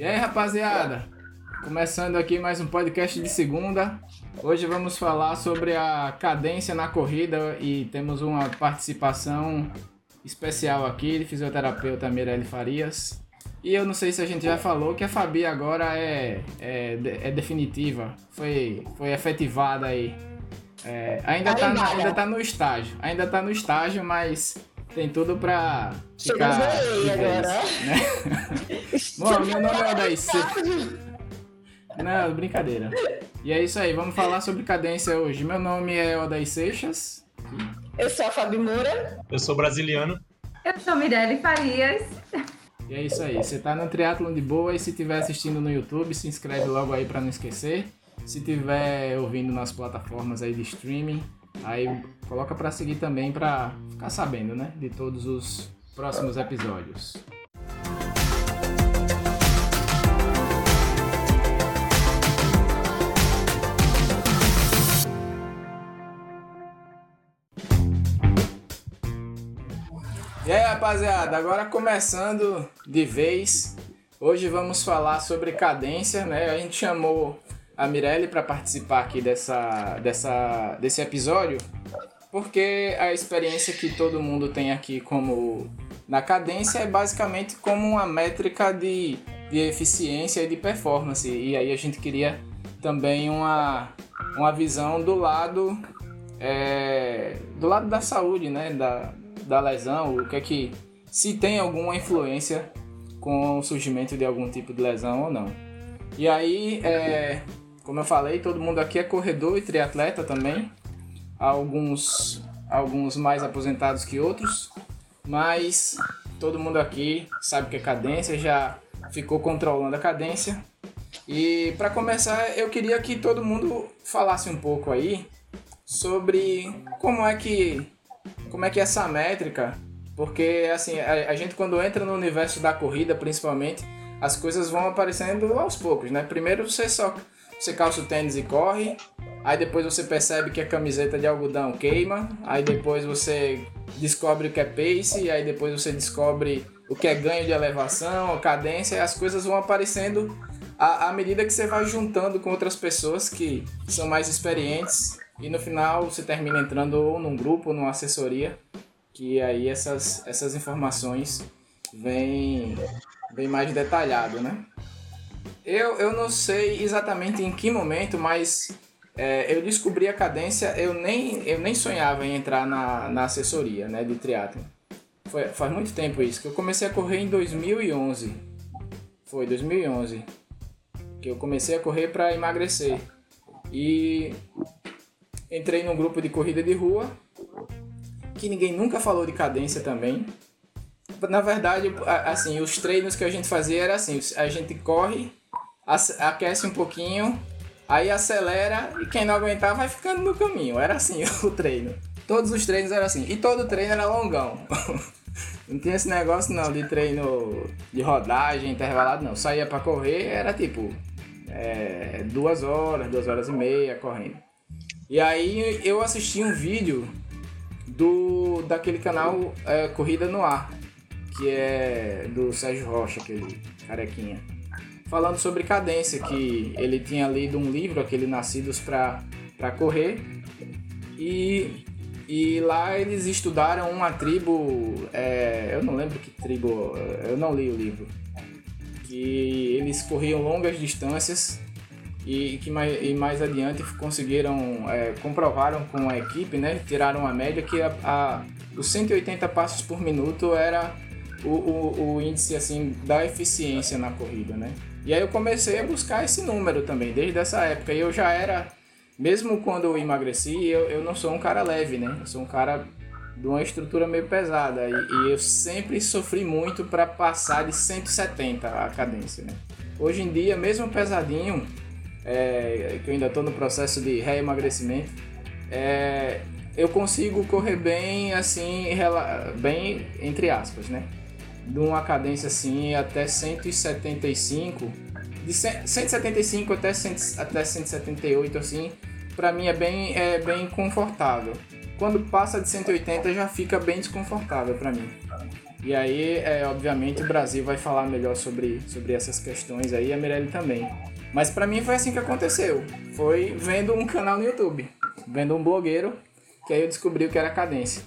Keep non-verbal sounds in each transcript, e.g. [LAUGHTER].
E aí, rapaziada? Começando aqui mais um podcast de segunda. Hoje vamos falar sobre a cadência na corrida e temos uma participação especial aqui de fisioterapeuta Mirelle Farias. E eu não sei se a gente já falou que a Fabi agora é, é, é definitiva, foi, foi efetivada aí. É, ainda, tá na, ainda tá no estágio, ainda tá no estágio, mas tem tudo pra ficar de vez, né? [LAUGHS] Bom, meu nome é Odaí Não, brincadeira. E é isso aí, vamos falar sobre cadência hoje. Meu nome é Odaí Seixas. Eu sou a Fabi Moura. Eu sou brasiliano. Eu sou Mirelle Farias. E é isso aí, você tá no Triatlon de Boa e se estiver assistindo no YouTube, se inscreve logo aí para não esquecer. Se estiver ouvindo nas plataformas aí de streaming, aí coloca para seguir também para ficar sabendo, né, de todos os próximos episódios. E aí, rapaziada, agora começando de vez, hoje vamos falar sobre cadência, né? A gente chamou a Mirelle para participar aqui dessa, dessa, desse episódio, porque a experiência que todo mundo tem aqui como na cadência é basicamente como uma métrica de, de eficiência e de performance. E aí a gente queria também uma, uma visão do lado é, do lado da saúde, né? Da, da lesão, o que é que se tem alguma influência com o surgimento de algum tipo de lesão ou não. E aí, é, como eu falei, todo mundo aqui é corredor e triatleta também. Alguns, alguns mais aposentados que outros, mas todo mundo aqui sabe que é cadência, já ficou controlando a cadência. E para começar, eu queria que todo mundo falasse um pouco aí sobre como é que como é que é essa métrica, porque assim, a, a, gente quando entra no universo da corrida, principalmente, as coisas vão aparecendo aos poucos, né? Primeiro você só você calça o tênis e corre, aí depois você percebe que a camiseta de algodão queima, aí depois você descobre o que é pace, aí depois você descobre o que é ganho de elevação, cadência, e as coisas vão aparecendo à, à medida que você vai juntando com outras pessoas que são mais experientes e no final você termina entrando ou num grupo ou numa assessoria, que aí essas, essas informações vêm, vêm mais detalhado, né? Eu, eu não sei exatamente em que momento, mas é, eu descobri a cadência, eu nem, eu nem sonhava em entrar na, na assessoria né, de triatlo. Foi, faz muito tempo isso, que eu comecei a correr em 2011. Foi 2011 que eu comecei a correr para emagrecer. E entrei num grupo de corrida de rua, que ninguém nunca falou de cadência também. Na verdade, assim, os treinos que a gente fazia era assim, a gente corre, aquece um pouquinho, aí acelera e quem não aguentar vai ficando no caminho. Era assim [LAUGHS] o treino. Todos os treinos eram assim. E todo treino era longão. [LAUGHS] Não tinha esse negócio não de treino de rodagem, intervalado, não. Saía para correr, era tipo é, duas horas, duas horas e meia correndo. E aí eu assisti um vídeo do daquele canal é, Corrida no Ar, que é do Sérgio Rocha, aquele carequinha, falando sobre cadência, que ele tinha lido um livro, aquele Nascidos para Correr, e, e lá eles estudaram uma tribo, é, eu não lembro que tribo, eu não li o livro, que eles corriam longas distâncias e que mais, e mais adiante conseguiram, é, comprovaram com a equipe, né, tiraram a média que a, a, os 180 passos por minuto era o, o, o, índice assim da eficiência na corrida, né? E aí eu comecei a buscar esse número também, desde essa época. E eu já era, mesmo quando eu emagreci, eu, eu não sou um cara leve, né? Eu sou um cara de uma estrutura meio pesada. E, e eu sempre sofri muito para passar de 170 a cadência, né? Hoje em dia, mesmo pesadinho, é, que eu ainda estou no processo de reemagrecimento, é, eu consigo correr bem, assim, bem entre aspas, né? De uma cadência assim até 175, de 175 até, 100, até 178, assim, para mim é bem, é bem confortável. quando passa de 180 já fica bem desconfortável para mim. E aí, é, obviamente, o Brasil vai falar melhor sobre, sobre essas questões aí, a Mirelle também. Mas para mim foi assim que aconteceu. Foi vendo um canal no YouTube, vendo um blogueiro, que aí eu descobri o que era cadência.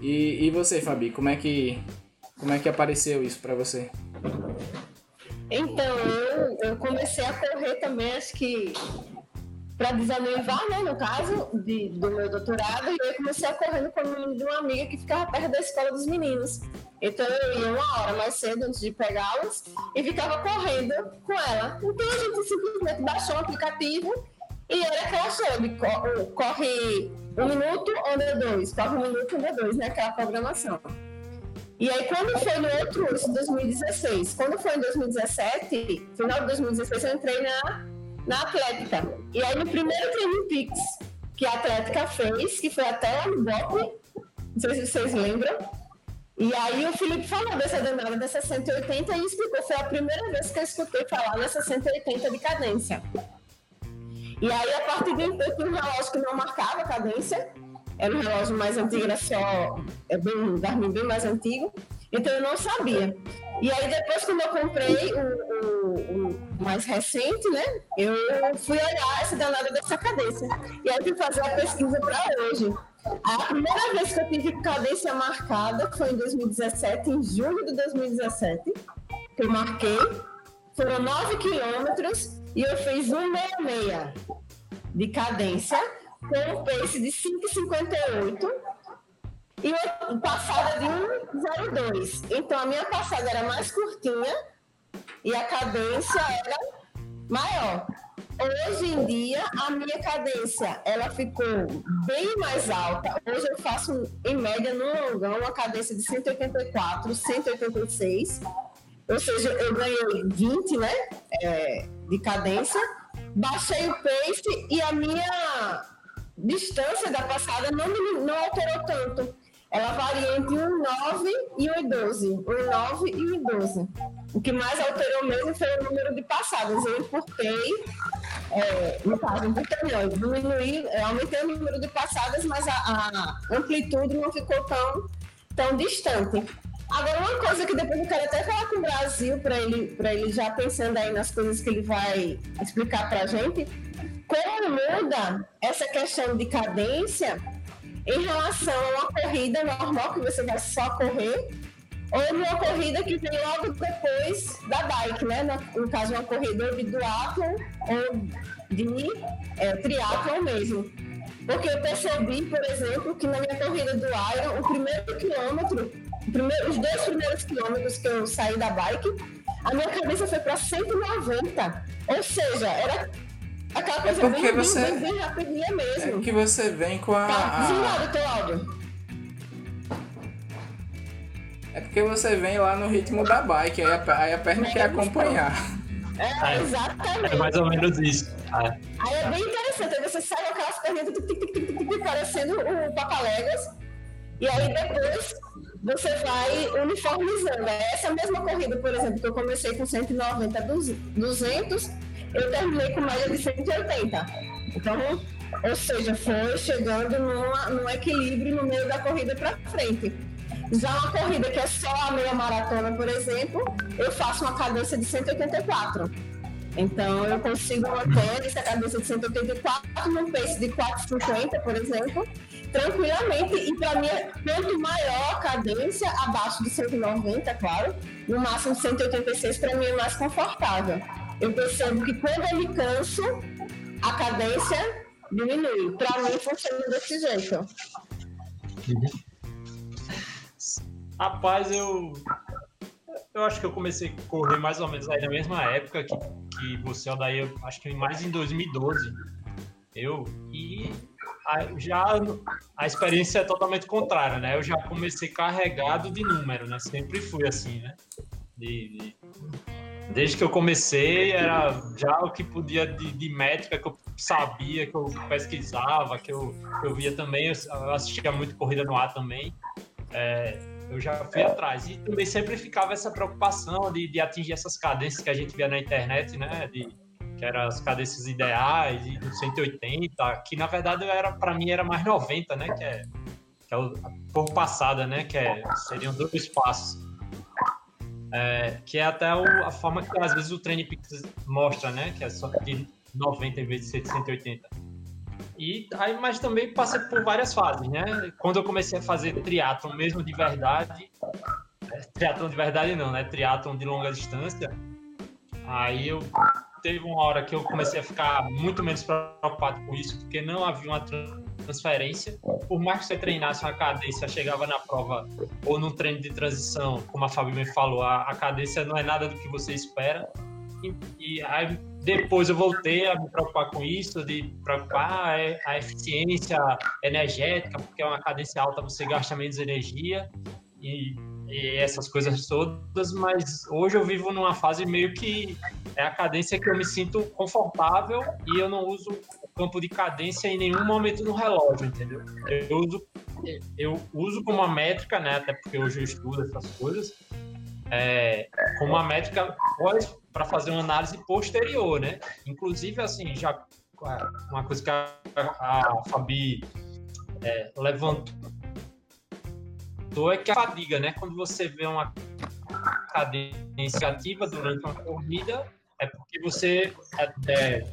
E, e você, Fabi, como é que como é que apareceu isso para você? Então, eu, eu comecei a correr também, acho que para desanivar, né, no caso, de, do meu doutorado, e eu comecei a correr no condomínio de uma amiga que ficava perto da escola dos meninos. Então eu ia uma hora mais cedo antes de pegá-los e ficava correndo com ela. Então a gente simplesmente baixou o aplicativo e era aquela chave, corre um minuto, anda dois, corre um minuto, anda dois, né? Aquela programação. E aí, quando foi no outro, isso 2016, quando foi em 2017, final de 2016, eu entrei na, na Atlética. E aí, no primeiro Training Pix que a Atlética fez, que foi até no BOP, não sei se vocês lembram, e aí o Felipe falou dessa danada dessa 180 e explicou, foi a primeira vez que eu escutei falar dessa 180 de cadência. E aí, a partir de então, tinha um relógio que não marcava cadência, era um relógio mais antigo, era só é bem, Garmin bem mais antigo, então eu não sabia. E aí depois quando eu comprei o, o, o, mais recente, né, eu fui olhar essa danada dessa cadência. E aí fui fazer a pesquisa para hoje. A primeira vez que eu tive cadência marcada foi em 2017, em julho de 2017, que eu marquei. Foram 9 quilômetros e eu fiz 166 de cadência com um pace de 5,58 e passada de 1,02. Então a minha passada era mais curtinha e a cadência era maior. Hoje em dia, a minha cadência ela ficou bem mais alta. Hoje eu faço, em média, no longão, uma cadência de 184, 186. Ou seja, eu ganhei 20 né, é, de cadência. Baixei o pace e a minha distância da passada não, não alterou tanto. Ela varia entre 1,9 e 1,12. 1,9 e 1,12. O que mais alterou mesmo foi o número de passadas. Eu importei, é, no caso, importei não, eu aumentei o número de passadas, mas a, a amplitude não ficou tão, tão distante. Agora, uma coisa que depois eu quero até falar com o Brasil, para ele, ele já pensando aí nas coisas que ele vai explicar para a gente, como muda essa questão de cadência em relação a uma corrida normal, que você vai só correr, ou uma corrida que vem logo depois da bike, né? No, caso, uma corrida de duathlon ou de é, triatlon mesmo. Porque eu percebi, por exemplo, que na minha corrida do Iron, o primeiro quilômetro, primeiro, os dois primeiros quilômetros que eu saí da bike, a minha cabeça foi para 190. Ou seja, era Aquela coisa é porque bem, você, bem, bem, rapidinha mesmo. É que você vem com a. Tá desligado o teu áudio. É porque você vem lá no ritmo da bike, aí a, aí a perna é quer acompanhar. É, exatamente. É mais ou menos isso. É. Aí é bem interessante, aí você sai com aquelas perninhas parecendo o Papaléguas, e aí depois você vai uniformizando. Essa mesma corrida, por exemplo, que eu comecei com 190, 200, eu terminei com média de 180. Então, ou seja, foi chegando numa, num equilíbrio no meio da corrida para frente. Já uma corrida que é só a meia maratona, por exemplo, eu faço uma cadência de 184. Então, eu consigo manter essa cadência de 184 num pace de 450, por exemplo, tranquilamente. E para mim, quanto maior a cadência, abaixo de 190, claro, no máximo 186, para mim é mais confortável eu percebo que quando eu me canso, a cadência diminui. Para mim funciona desse jeito. Rapaz, eu eu acho que eu comecei a correr mais ou menos aí na mesma época que, que você, daí eu acho que mais em 2012. Eu e já a experiência é totalmente contrária, né? Eu já comecei carregado de número, né? Sempre fui assim, né? De, de Desde que eu comecei, era já o que podia de, de métrica que eu sabia, que eu pesquisava, que eu, que eu via também. Eu assistia muito corrida no ar também. É, eu já fui atrás. E também sempre ficava essa preocupação de, de atingir essas cadências que a gente via na internet, né? De, que eram as cadências ideais, e 180, que na verdade era para mim era mais 90, né? Que é que é o, a por passada, né? Que é, seriam dois passos. É, que é até o, a forma que às vezes o Peaks mostra, né? Que é só de 90 em vez de 180. E aí, mas também passei por várias fases, né? Quando eu comecei a fazer triatlon mesmo de verdade, é, triatlon de verdade não, né? Triatlon de longa distância, aí eu teve uma hora que eu comecei a ficar muito menos preocupado com isso, porque não havia uma transferência. Por mais que você treinasse uma cadência, chegava na prova ou no treino de transição, como a Fabi me falou, a, a cadência não é nada do que você espera. E, e aí depois eu voltei a me preocupar com isso, de preocupar a, a eficiência energética, porque é uma cadência alta, você gasta menos energia. E e essas coisas todas, mas hoje eu vivo numa fase meio que é a cadência que eu me sinto confortável e eu não uso campo de cadência em nenhum momento no relógio, entendeu? Eu uso, eu uso como uma métrica, né, até porque hoje eu estudo essas coisas, é, como uma métrica para fazer uma análise posterior, né? Inclusive, assim, já uma coisa que a, a Fabi é, levantou é que a fadiga, né? Quando você vê uma cadência ativa durante uma corrida, é porque você, é, é,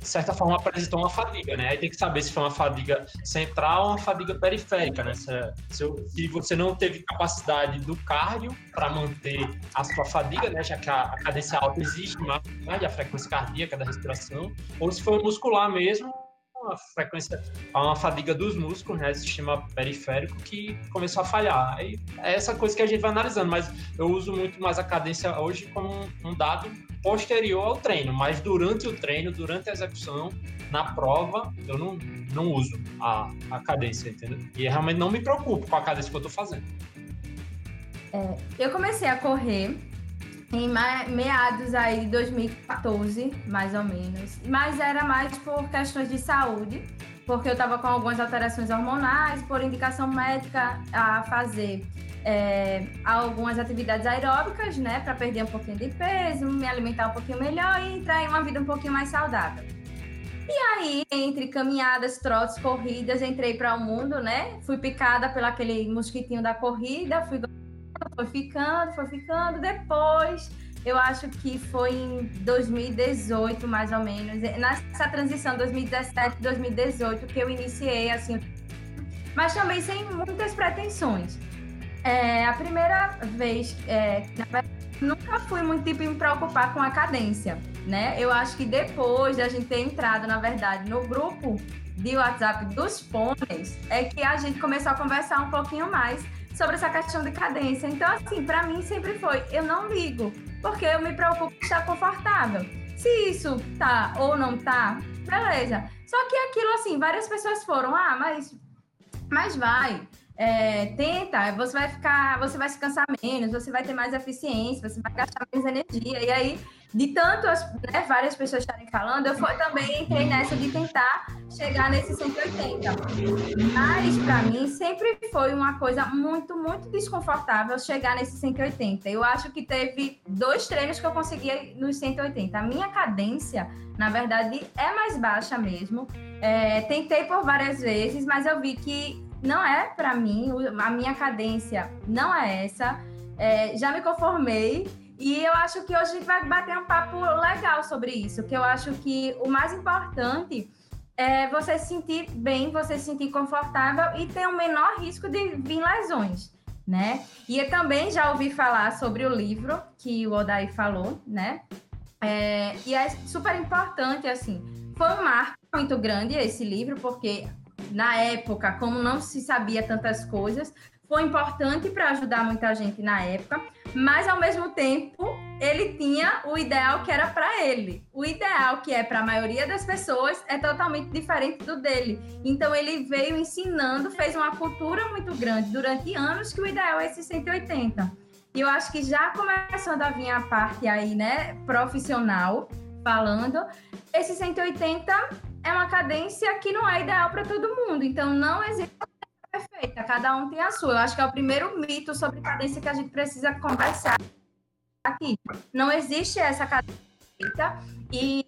de certa forma, apresentou uma fadiga, né? Aí tem que saber se foi uma fadiga central ou uma fadiga periférica, né? Se, se, você não teve capacidade do cardio para manter a sua fadiga, né? Já que a, a cadência alta existe, mais né? a frequência cardíaca da respiração, ou se foi muscular mesmo, uma frequência, uma fadiga dos músculos, né, sistema periférico, que começou a falhar. Aí é essa coisa que a gente vai analisando, mas eu uso muito mais a cadência hoje como um dado posterior ao treino, mas durante o treino, durante a execução, na prova, eu não, não uso a, a cadência, entendeu? E realmente não me preocupo com a cadência que eu estou fazendo. É, eu comecei a correr em meados aí de 2014, mais ou menos. Mas era mais por questões de saúde, porque eu estava com algumas alterações hormonais, por indicação médica a fazer é, algumas atividades aeróbicas, né, para perder um pouquinho de peso, me alimentar um pouquinho melhor e entrar em uma vida um pouquinho mais saudável. E aí, entre caminhadas, trotes, corridas, entrei para o mundo, né? Fui picada pelo aquele mosquitinho da corrida, fui foi ficando, foi ficando. Depois, eu acho que foi em 2018, mais ou menos, nessa transição 2017, 2018, que eu iniciei, assim, mas também sem muitas pretensões. É, a primeira vez, é, nunca fui muito tipo me preocupar com a cadência, né? Eu acho que depois da gente ter entrado, na verdade, no grupo de WhatsApp dos pôneis, é que a gente começou a conversar um pouquinho mais sobre essa questão de cadência. Então, assim, para mim sempre foi, eu não ligo, porque eu me preocupo em estar confortável. Se isso tá ou não tá, beleza. Só que aquilo, assim, várias pessoas foram, ah, mas, mas vai. É, tenta, você vai ficar, você vai se cansar menos, você vai ter mais eficiência, você vai gastar menos energia. E aí de tanto as, né, várias pessoas estarem falando, eu foi, também entrei nessa de tentar chegar nesse 180. Mas, para mim, sempre foi uma coisa muito, muito desconfortável chegar nesse 180. Eu acho que teve dois treinos que eu consegui nos 180. A minha cadência, na verdade, é mais baixa mesmo. É, tentei por várias vezes, mas eu vi que não é para mim, a minha cadência não é essa. É, já me conformei e eu acho que hoje a gente vai bater um papo legal sobre isso, que eu acho que o mais importante é você se sentir bem, você se sentir confortável e ter o um menor risco de vir lesões, né? E eu também já ouvi falar sobre o livro que o Odai falou, né? É, e é super importante, assim, foi um marco muito grande esse livro, porque na época, como não se sabia tantas coisas, foi importante para ajudar muita gente na época, mas ao mesmo tempo ele tinha o ideal que era para ele. O ideal que é para a maioria das pessoas é totalmente diferente do dele. Então ele veio ensinando, fez uma cultura muito grande durante anos que o ideal é esse 180. E eu acho que já começando a vir a parte aí, né, profissional, falando, esse 180 é uma cadência que não é ideal para todo mundo. Então não existe perfeita, cada um tem a sua. Eu acho que é o primeiro mito sobre cadência que a gente precisa conversar aqui. Não existe essa cadência e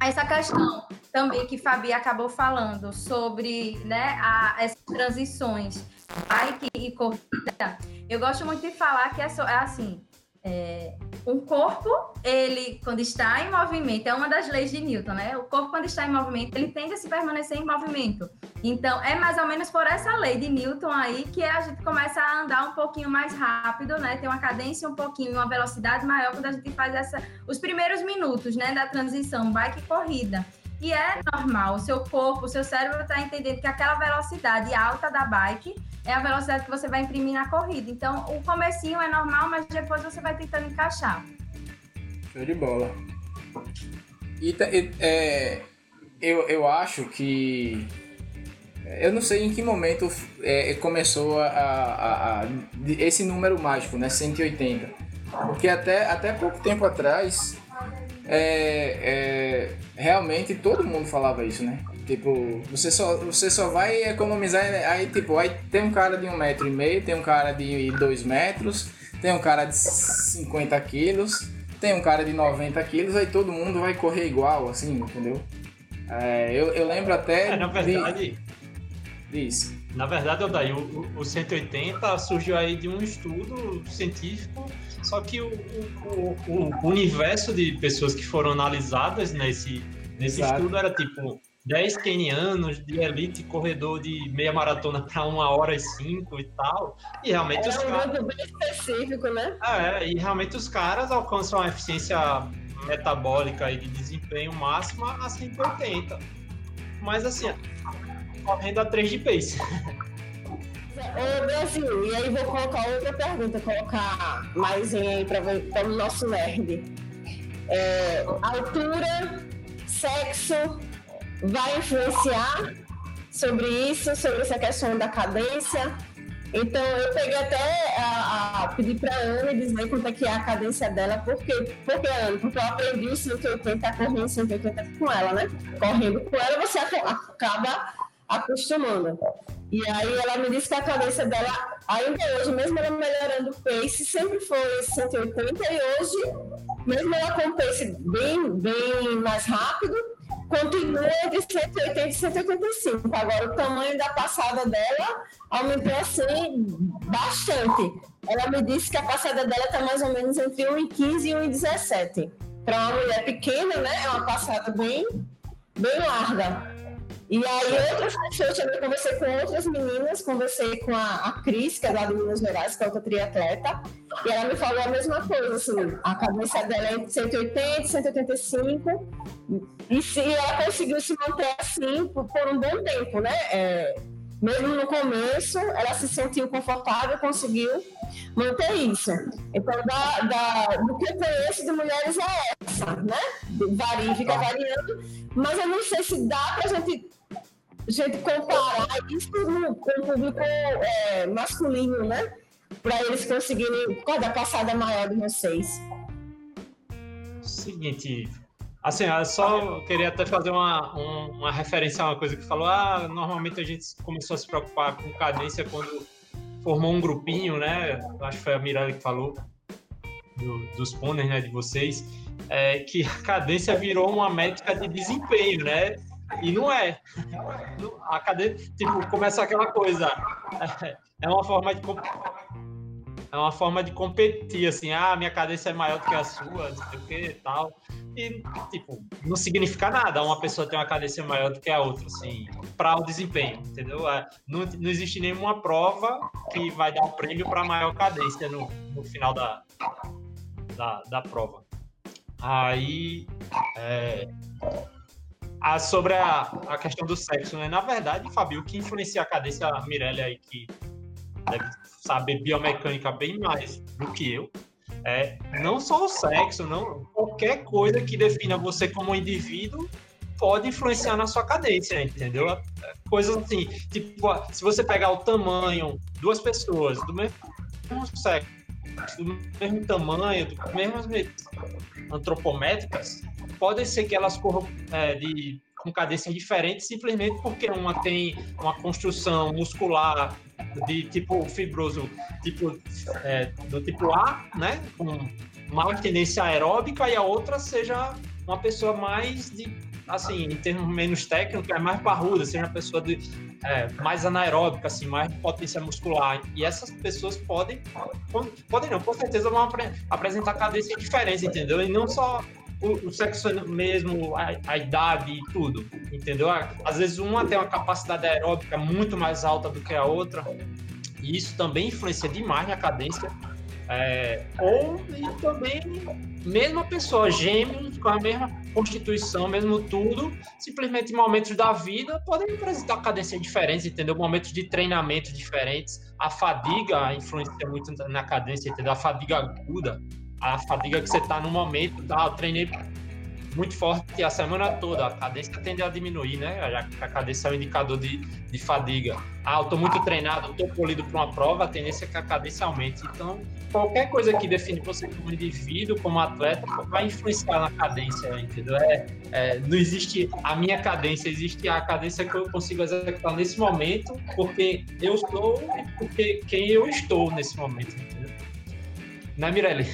essa questão também que Fabi acabou falando sobre né, a, essas transições bike e corrida, eu gosto muito de falar que é, é assim, é, um corpo, ele, quando está em movimento, é uma das leis de Newton, né? O corpo, quando está em movimento, ele tende a se permanecer em movimento. Então, é mais ou menos por essa lei de Newton aí que a gente começa a andar um pouquinho mais rápido, né? Tem uma cadência um pouquinho, uma velocidade maior quando a gente faz essa, os primeiros minutos, né, da transição bike corrida. E é normal, o seu corpo, o seu cérebro está entendendo que aquela velocidade alta da bike é a velocidade que você vai imprimir na corrida. Então, o comecinho é normal, mas depois você vai tentando encaixar. Show de bola. E é, eu, eu acho que. Eu não sei em que momento é, começou a, a, a, esse número mágico, né? 180. Porque até, até pouco tempo atrás é, é, realmente todo mundo falava isso, né? Tipo, você só, você só vai economizar. Aí, tipo, aí tem um cara de um metro e meio, tem um cara de dois metros, tem um cara de 50 quilos, tem um cara de 90 quilos, aí todo mundo vai correr igual, assim, entendeu? É, eu, eu lembro até. É, na verdade. De... Isso. Na verdade, o, o 180 surgiu aí de um estudo científico só que o, o, o, universo de pessoas que foram analisadas nesse, nesse estudo era tipo 10 kenianos de elite corredor de meia maratona para uma hora e cinco e tal. E realmente era os um caras. bem específico, né? É, e realmente os caras alcançam uma eficiência metabólica e de desempenho máxima a 180. Mas assim, correndo a 3 de pace. Ô, Brasil, e aí vou colocar outra pergunta, colocar mais em para o nosso nerd. É, altura, sexo, vai influenciar sobre isso, sobre essa questão da cadência? Então, eu peguei até a, a pedir para a Ana dizer quanto é que é a cadência dela, porque, porque Ana, porque eu aprendi o 180, correndo 180 com ela, né? Correndo com ela, você acaba acostumando. E aí ela me disse que a cabeça dela, ainda hoje, mesmo ela melhorando o pace, sempre foi 180 e hoje, mesmo ela com o pace bem, bem mais rápido, continua de 180 e 185. Agora o tamanho da passada dela aumentou assim bastante. Ela me disse que a passada dela está mais ou menos entre 1,15 e 1,17. Para uma mulher pequena, né? É uma passada bem, bem larga. E aí, outras pessoas, também conversei com outras meninas, conversei com a, a Cris, que é lá de Minas Gerais, que é outra triatleta, e ela me falou a mesma coisa, assim, a cabeça dela é entre 180 e 185, e se ela conseguiu se manter assim por, por um bom tempo, né? É, mesmo no começo, ela se sentiu confortável, conseguiu manter isso. Então, da, da, do que eu conheço de mulheres é essa, né? Varia, fica variando, mas eu não sei se dá pra gente gente comparar isso com, com o público é, masculino, né? Para eles conseguirem qual a passada maior de vocês. Seguinte, assim, eu só queria até fazer uma, uma referência a uma coisa que falou. Ah, normalmente a gente começou a se preocupar com cadência quando formou um grupinho, né? Acho que foi a Miranda que falou do, dos pôneis, né? De vocês. É, que a cadência virou uma métrica de desempenho, né? E não é. A cadeia, tipo, começa aquela coisa. É uma forma de é uma forma de competir, assim, ah, minha cadência é maior do que a sua, não sei o que e tal. E, tipo, não significa nada uma pessoa ter uma cadência maior do que a outra, assim, para o desempenho, entendeu? É, não, não existe nenhuma prova que vai dar um prêmio para maior cadência no, no final da, da, da prova. Aí, é, a, sobre a, a questão do sexo, né? Na verdade, Fabio, o que influencia a cadência, a Mirella aí, que deve saber biomecânica bem mais do que eu, é não só o sexo, não qualquer coisa que defina você como indivíduo pode influenciar na sua cadência, entendeu? Coisas assim, tipo, se você pegar o tamanho, duas pessoas do mesmo sexo, do mesmo tamanho, do mesmas antropométricas, pode ser que elas corram é, de, com cadências diferentes simplesmente porque uma tem uma construção muscular de tipo fibroso, tipo é, do tipo A, né, com maior tendência aeróbica e a outra seja uma pessoa mais de assim, em termos menos técnicos, é mais parruda, seja uma pessoa de, é, mais anaeróbica, assim, mais potência muscular. E essas pessoas podem, podem não, com certeza vão apre apresentar cadências diferentes, entendeu? E não só o, o sexo mesmo, a, a, idade e tudo, entendeu? Às vezes uma tem uma capacidade aeróbica muito mais alta do que a outra, e isso também influencia demais na cadência. É, ou e também mesma pessoa, gêmeos com a mesma constituição, mesmo tudo, simplesmente momentos da vida podem apresentar cadências diferentes, entendeu? Momentos de treinamento diferentes. A fadiga influencia muito na cadência, entendeu? A fadiga aguda, a fadiga que você está no momento, tá? Eu treinei muito forte a semana toda, a cadência tende a diminuir, né? A cadência é um indicador de, de fadiga. Ah, eu tô muito treinado, tô polido para uma prova, a tendência é que a cadência aumente. Então, qualquer coisa que define você como indivíduo, como atleta, vai influenciar na cadência, entendeu? É, é, não existe a minha cadência, existe a cadência que eu consigo executar nesse momento, porque eu sou e porque quem eu estou nesse momento, entendeu? Né, Mirelle?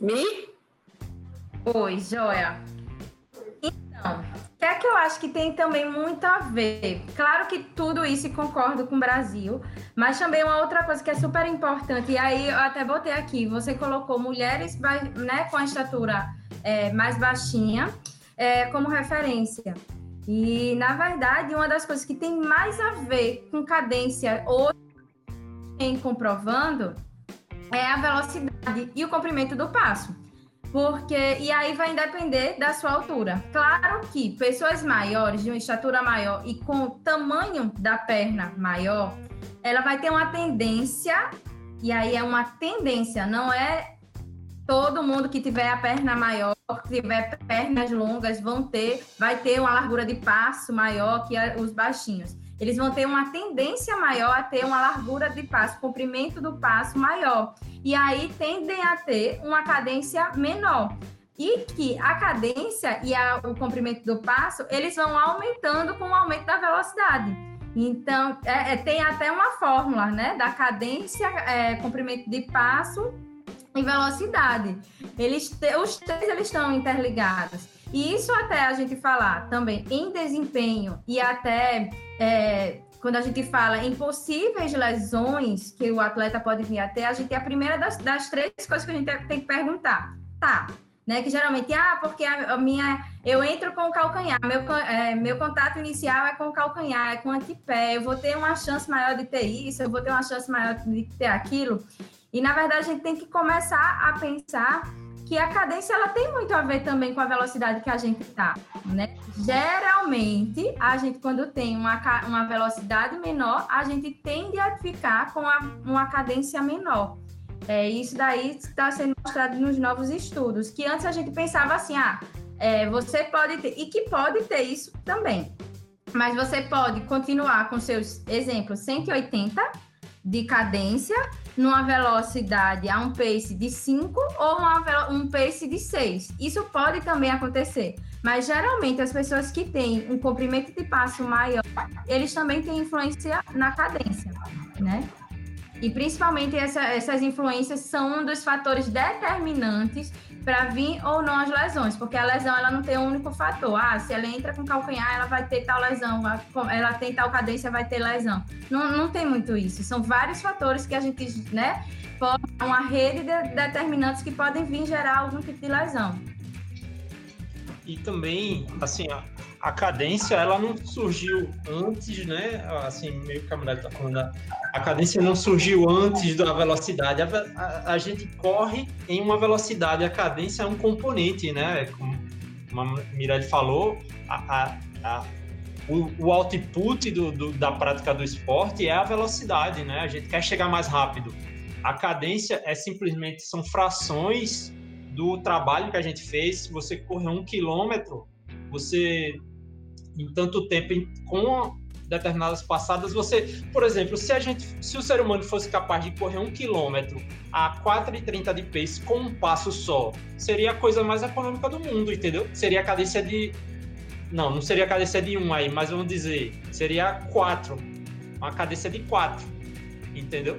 Me? Oi, Joia. Então, o que é que eu acho que tem também muito a ver? Claro que tudo isso concordo com o Brasil, mas também uma outra coisa que é super importante, e aí eu até botei aqui, você colocou mulheres né, com a estatura é, mais baixinha é, como referência. E, na verdade, uma das coisas que tem mais a ver com cadência hoje, em comprovando, é a velocidade e o comprimento do passo. Porque, e aí vai depender da sua altura. Claro que pessoas maiores, de uma estatura maior e com o tamanho da perna maior, ela vai ter uma tendência, e aí é uma tendência, não é todo mundo que tiver a perna maior, que tiver pernas longas, vão ter, vai ter uma largura de passo maior que os baixinhos eles vão ter uma tendência maior a ter uma largura de passo, comprimento do passo maior. E aí tendem a ter uma cadência menor. E que a cadência e a, o comprimento do passo, eles vão aumentando com o aumento da velocidade. Então, é, é, tem até uma fórmula, né? Da cadência, é, comprimento de passo e velocidade. Eles, os três eles estão interligados. E isso até a gente falar também em desempenho e até é, quando a gente fala em possíveis lesões que o atleta pode vir a ter, a gente é a primeira das, das três coisas que a gente tem que perguntar. Tá, né? Que geralmente, ah, porque a, minha, eu entro com o calcanhar, meu, é, meu contato inicial é com o calcanhar, é com o antepé, eu vou ter uma chance maior de ter isso, eu vou ter uma chance maior de ter aquilo. E na verdade a gente tem que começar a pensar que a cadência ela tem muito a ver também com a velocidade que a gente está, né? Geralmente, a gente quando tem uma, uma velocidade menor, a gente tende a ficar com a, uma cadência menor. É, isso daí está sendo mostrado nos novos estudos, que antes a gente pensava assim, ah, é, você pode ter, e que pode ter isso também, mas você pode continuar com seus exemplos 180 de cadência numa velocidade a um pace de 5 ou uma, um pace de 6. Isso pode também acontecer, mas geralmente as pessoas que têm um comprimento de passo maior, eles também têm influência na cadência, né? E principalmente essa, essas influências são um dos fatores determinantes para vir ou não as lesões, porque a lesão ela não tem um único fator. Ah, se ela entra com calcanhar, ela vai ter tal lesão, ela tem tal cadência, vai ter lesão. Não, não tem muito isso. São vários fatores que a gente, né, forma uma rede de determinantes que podem vir gerar algum tipo de lesão. E também, assim, a cadência ela não surgiu antes, né? Assim, meio que a mulher tá falando, a cadência não surgiu antes da velocidade. A, a, a, gente corre em uma velocidade, a cadência é um componente, né? Como a Mirelle falou, a, a o, o, output do, do, da prática do esporte é a velocidade, né? A gente quer chegar mais rápido. A cadência é simplesmente são frações do trabalho que a gente fez. Se você correr um quilômetro, você em tanto tempo em, com determinadas passadas, você, por exemplo, se a gente, se o ser humano fosse capaz de correr um quilômetro a 4,30 de pace com um passo só, seria a coisa mais econômica do mundo, entendeu? Seria a cadência de não, não seria a cadência de um aí, mas vamos dizer, seria quatro, uma cadência de quatro, entendeu?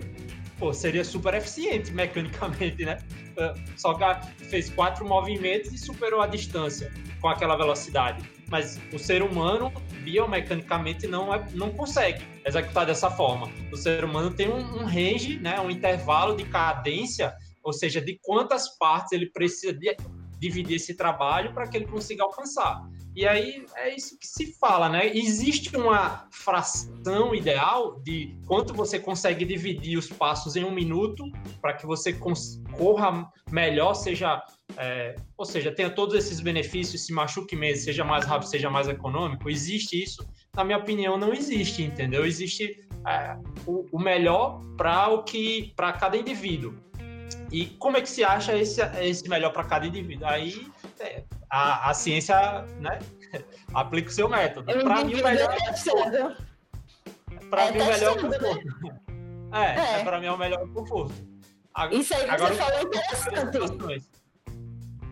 pô, seria super eficiente mecanicamente, né? Ah, só que fez quatro movimentos e superou a distância com aquela velocidade. Mas o ser humano, biomecanicamente, não, é, não consegue executar dessa forma. O ser humano tem um, um range, né, um intervalo de cadência, ou seja, de quantas partes ele precisa de, dividir esse trabalho para que ele consiga alcançar. E aí é isso que se fala, né? Existe uma fração ideal de quanto você consegue dividir os passos em um minuto para que você corra melhor, seja, é, ou seja, tenha todos esses benefícios, se machuque menos, seja mais rápido, seja mais econômico. Existe isso? Na minha opinião, não existe, entendeu? Existe é, o, o melhor para o que para cada indivíduo. E como é que se acha esse, esse melhor para cada indivíduo? Aí é, a, a ciência né, [LAUGHS] aplica o seu método. Para mim, o melhor é Para mim, o melhor é o conforto. [LAUGHS] É, é. é para mim é o melhor conforto. Isso aí que Agora, você falou interessante.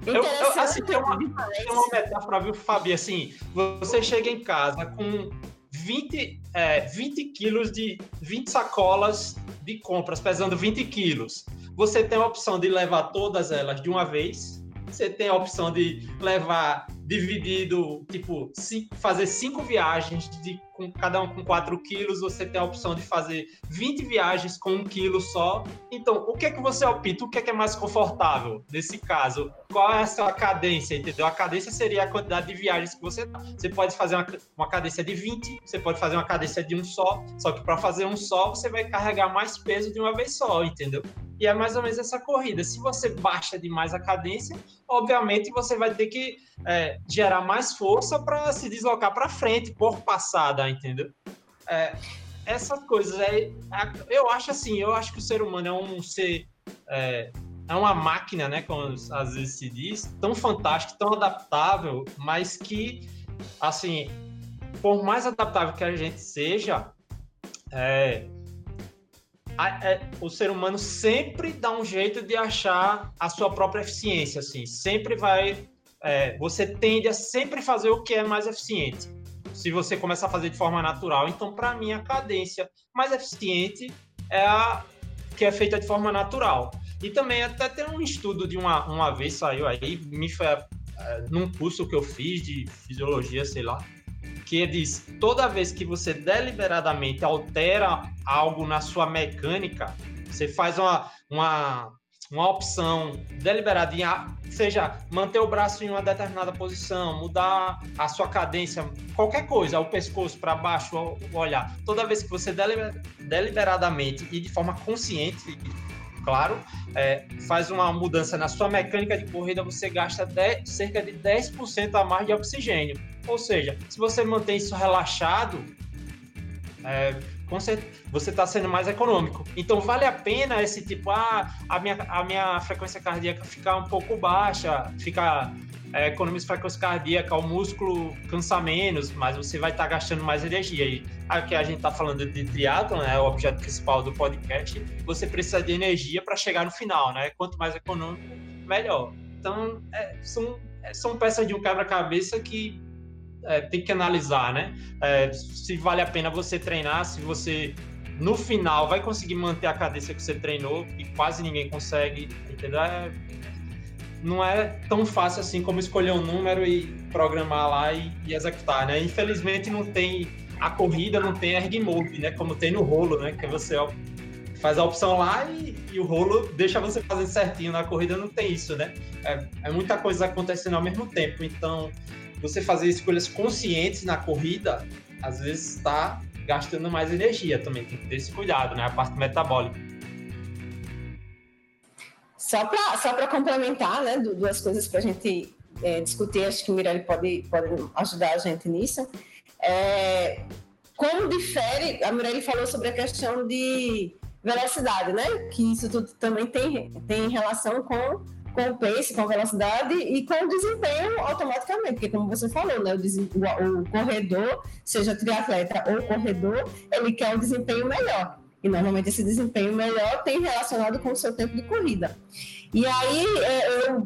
Eu, eu, assim, tem uma, tem uma metáfora, viu, Fabi? Assim, você chega em casa com 20, é, 20 quilos de 20 sacolas de compras, pesando 20 quilos. Você tem a opção de levar todas elas de uma vez você tem a opção de levar dividido, tipo, fazer cinco viagens, de, com cada um com 4 quilos, você tem a opção de fazer 20 viagens com um quilo só. Então, o que é que você opta? O que é que é mais confortável nesse caso? Qual é a sua cadência, entendeu? A cadência seria a quantidade de viagens que você dá. Você pode fazer uma, uma cadência de 20, você pode fazer uma cadência de um só, só que para fazer um só, você vai carregar mais peso de uma vez só, entendeu? E é mais ou menos essa corrida. Se você baixa demais a cadência, obviamente você vai ter que é, gerar mais força para se deslocar para frente por passada, entendeu? É, essas coisas é, eu acho assim, eu acho que o ser humano é um ser é, é uma máquina, né, como às vezes se diz, tão fantástico, tão adaptável, mas que assim, por mais adaptável que a gente seja, é, é, o ser humano sempre dá um jeito de achar a sua própria eficiência, assim, sempre vai, é, você tende a sempre fazer o que é mais eficiente. Se você começar a fazer de forma natural, então para mim a cadência mais eficiente é a que é feita de forma natural. E também até tem um estudo de uma, uma vez saiu aí, me foi é, num curso que eu fiz de fisiologia, sei lá, que diz toda vez que você deliberadamente altera algo na sua mecânica, você faz uma, uma, uma opção deliberada, seja manter o braço em uma determinada posição, mudar a sua cadência, qualquer coisa, o pescoço para baixo, o olhar. Toda vez que você deliberadamente e de forma consciente claro, é, faz uma mudança na sua mecânica de corrida, você gasta 10, cerca de 10% a mais de oxigênio. Ou seja, se você mantém isso relaxado, é, você está sendo mais econômico. Então vale a pena esse tipo, ah, a minha, a minha frequência cardíaca ficar um pouco baixa, ficar é, frequência cardíaca, o músculo cansa menos, mas você vai estar tá gastando mais energia. E aqui a gente está falando de triatlon, né, o objeto principal do podcast, você precisa de energia para chegar no final, né? Quanto mais econômico, melhor. Então, é, são, é, são peças de um quebra-cabeça que é, tem que analisar, né? É, se vale a pena você treinar, se você no final vai conseguir manter a cadência que você treinou, que quase ninguém consegue, entendeu? É, não é tão fácil assim como escolher um número e programar lá e, e executar, né? Infelizmente não tem a corrida não tem erg mode, né? Como tem no rolo, né? Que você faz a opção lá e, e, o rolo deixa você fazer certinho. Na corrida não tem isso, né? É, é muita coisa acontecendo ao mesmo tempo. Então, você fazer escolhas conscientes na corrida, às vezes está gastando mais energia também. Tem que ter esse cuidado, né? A parte metabólica. Só para só complementar, né, duas coisas para a gente é, discutir, acho que o Mirelle pode, pode ajudar a gente nisso. É, como difere, a Mirelle falou sobre a questão de velocidade, né? Que isso tudo também tem, tem relação com, com o pace, com a velocidade e com o desempenho automaticamente, porque como você falou, né? O, o, corredor, seja triatleta ou corredor, ele quer um desempenho melhor. E normalmente esse desempenho melhor tem relacionado com o seu tempo de corrida. E aí é, eu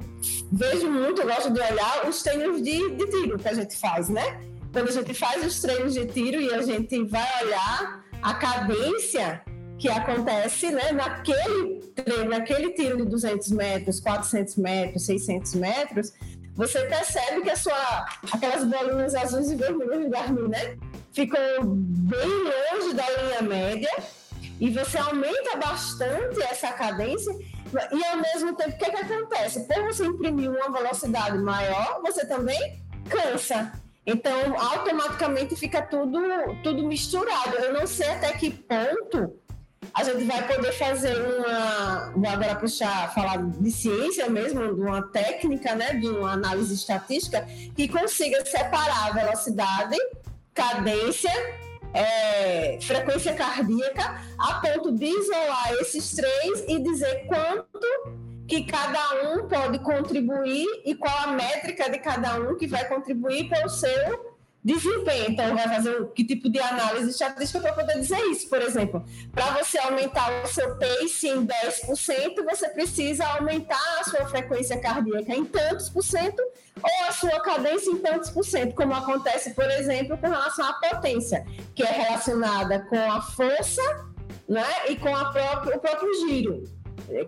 vejo muito, eu gosto de olhar os treinos de, de tiro que a gente faz, né? Quando a gente faz os treinos de tiro e a gente vai olhar a cadência, que acontece né, naquele, naquele tiro de 200 metros, 400 metros, 600 metros, você percebe que a sua, aquelas bolinhas azuis e vermelhas do Garmin né, ficam bem longe da linha média e você aumenta bastante essa cadência e ao mesmo tempo, o que, é que acontece? Por você imprimir uma velocidade maior, você também cansa. Então, automaticamente fica tudo, tudo misturado. Eu não sei até que ponto a gente vai poder fazer uma. Vou agora puxar, falar de ciência mesmo, de uma técnica, né, de uma análise estatística, que consiga separar velocidade, cadência é, frequência cardíaca, a ponto de isolar esses três e dizer quanto que cada um pode contribuir e qual a métrica de cada um que vai contribuir para o seu desempenho. Então, vai fazer que tipo de análise estatística para poder dizer isso. Por exemplo, para você aumentar o seu pace em 10%, você precisa aumentar a sua frequência cardíaca em tantos por cento ou a sua cadência em tantos por cento, como acontece, por exemplo, com relação à potência, que é relacionada com a força né, e com a o próprio giro.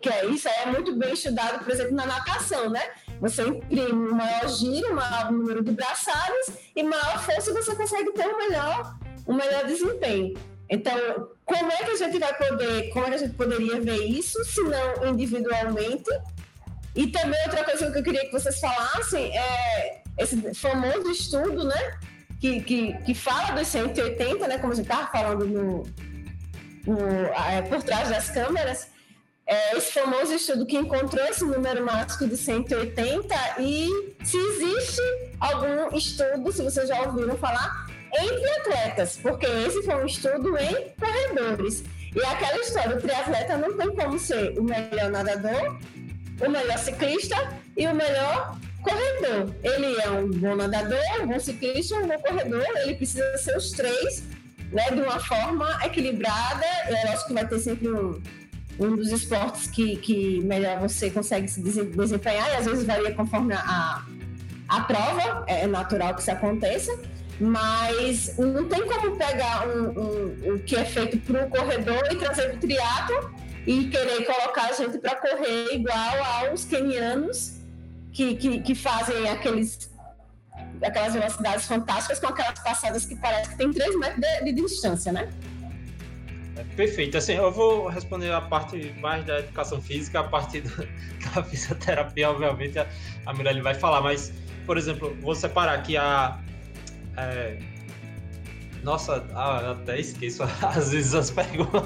Que é isso é muito bem estudado, por exemplo, na natação, né? Você imprime maior giro, maior número de braçadas e maior força você consegue ter um melhor, um melhor desempenho. Então, como é que a gente vai poder, como é que a gente poderia ver isso, se não individualmente? E também outra coisa que eu queria que vocês falassem é esse famoso estudo, né? Que, que, que fala dos 180, né? Como a gente estava falando no, no, é, por trás das câmeras, é, esse famoso estudo que encontrou esse número mágico de 180 e se existe algum estudo, se vocês já ouviram falar, entre atletas, porque esse foi um estudo em corredores. E aquela história, o triatleta não tem como ser o melhor nadador, o melhor ciclista e o melhor corredor. Ele é um bom nadador, um bom ciclista, um bom corredor, ele precisa ser os três, né, de uma forma equilibrada. Eu acho que vai ter sempre um um dos esportes que, que melhor você consegue se desempenhar, e às vezes varia conforme a, a prova, é natural que isso aconteça, mas não tem como pegar um, um, o que é feito para o corredor e trazer para o triatlo e querer colocar a gente para correr igual aos kenianos que, que, que fazem aqueles aquelas velocidades fantásticas com aquelas passadas que parece que tem 3 metros de, de distância, né? Perfeito. Assim, eu vou responder a parte mais da educação física, a parte da, [LAUGHS] da fisioterapia, obviamente, a, a Mirelle vai falar, mas, por exemplo, vou separar aqui a. É, nossa, ah, até esqueço [LAUGHS] às vezes as perguntas.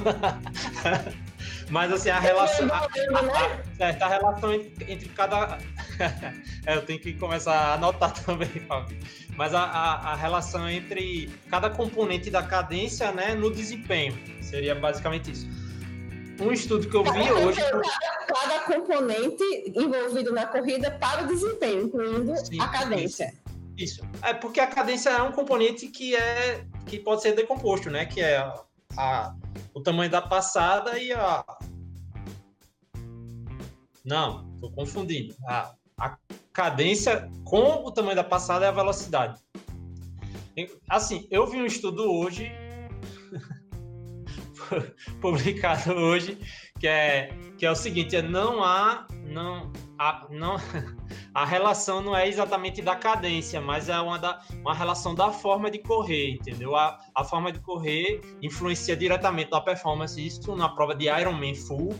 Mas assim, a relação. A, a, a, a relação entre, entre cada. [LAUGHS] é, eu tenho que começar a anotar também, Fábio. Mas a, relação entre cada componente da cadência né, no desempenho. Seria basicamente isso. Um estudo que eu vi hoje. Cada, cada componente envolvido na corrida para o desempenho, incluindo Sim, a cadência. Isso. isso. É porque a cadência é um componente que é que pode ser decomposto, né? Que é a, a o tamanho da passada e a. Não, estou confundindo. A, a cadência com o tamanho da passada é a velocidade. Assim, eu vi um estudo hoje, [LAUGHS] publicado hoje, que é, que é o seguinte: é, não há. Não, a, não, [LAUGHS] a relação não é exatamente da cadência, mas é uma, da, uma relação da forma de correr, entendeu? A, a forma de correr influencia diretamente na performance, isso na prova de Ironman Full,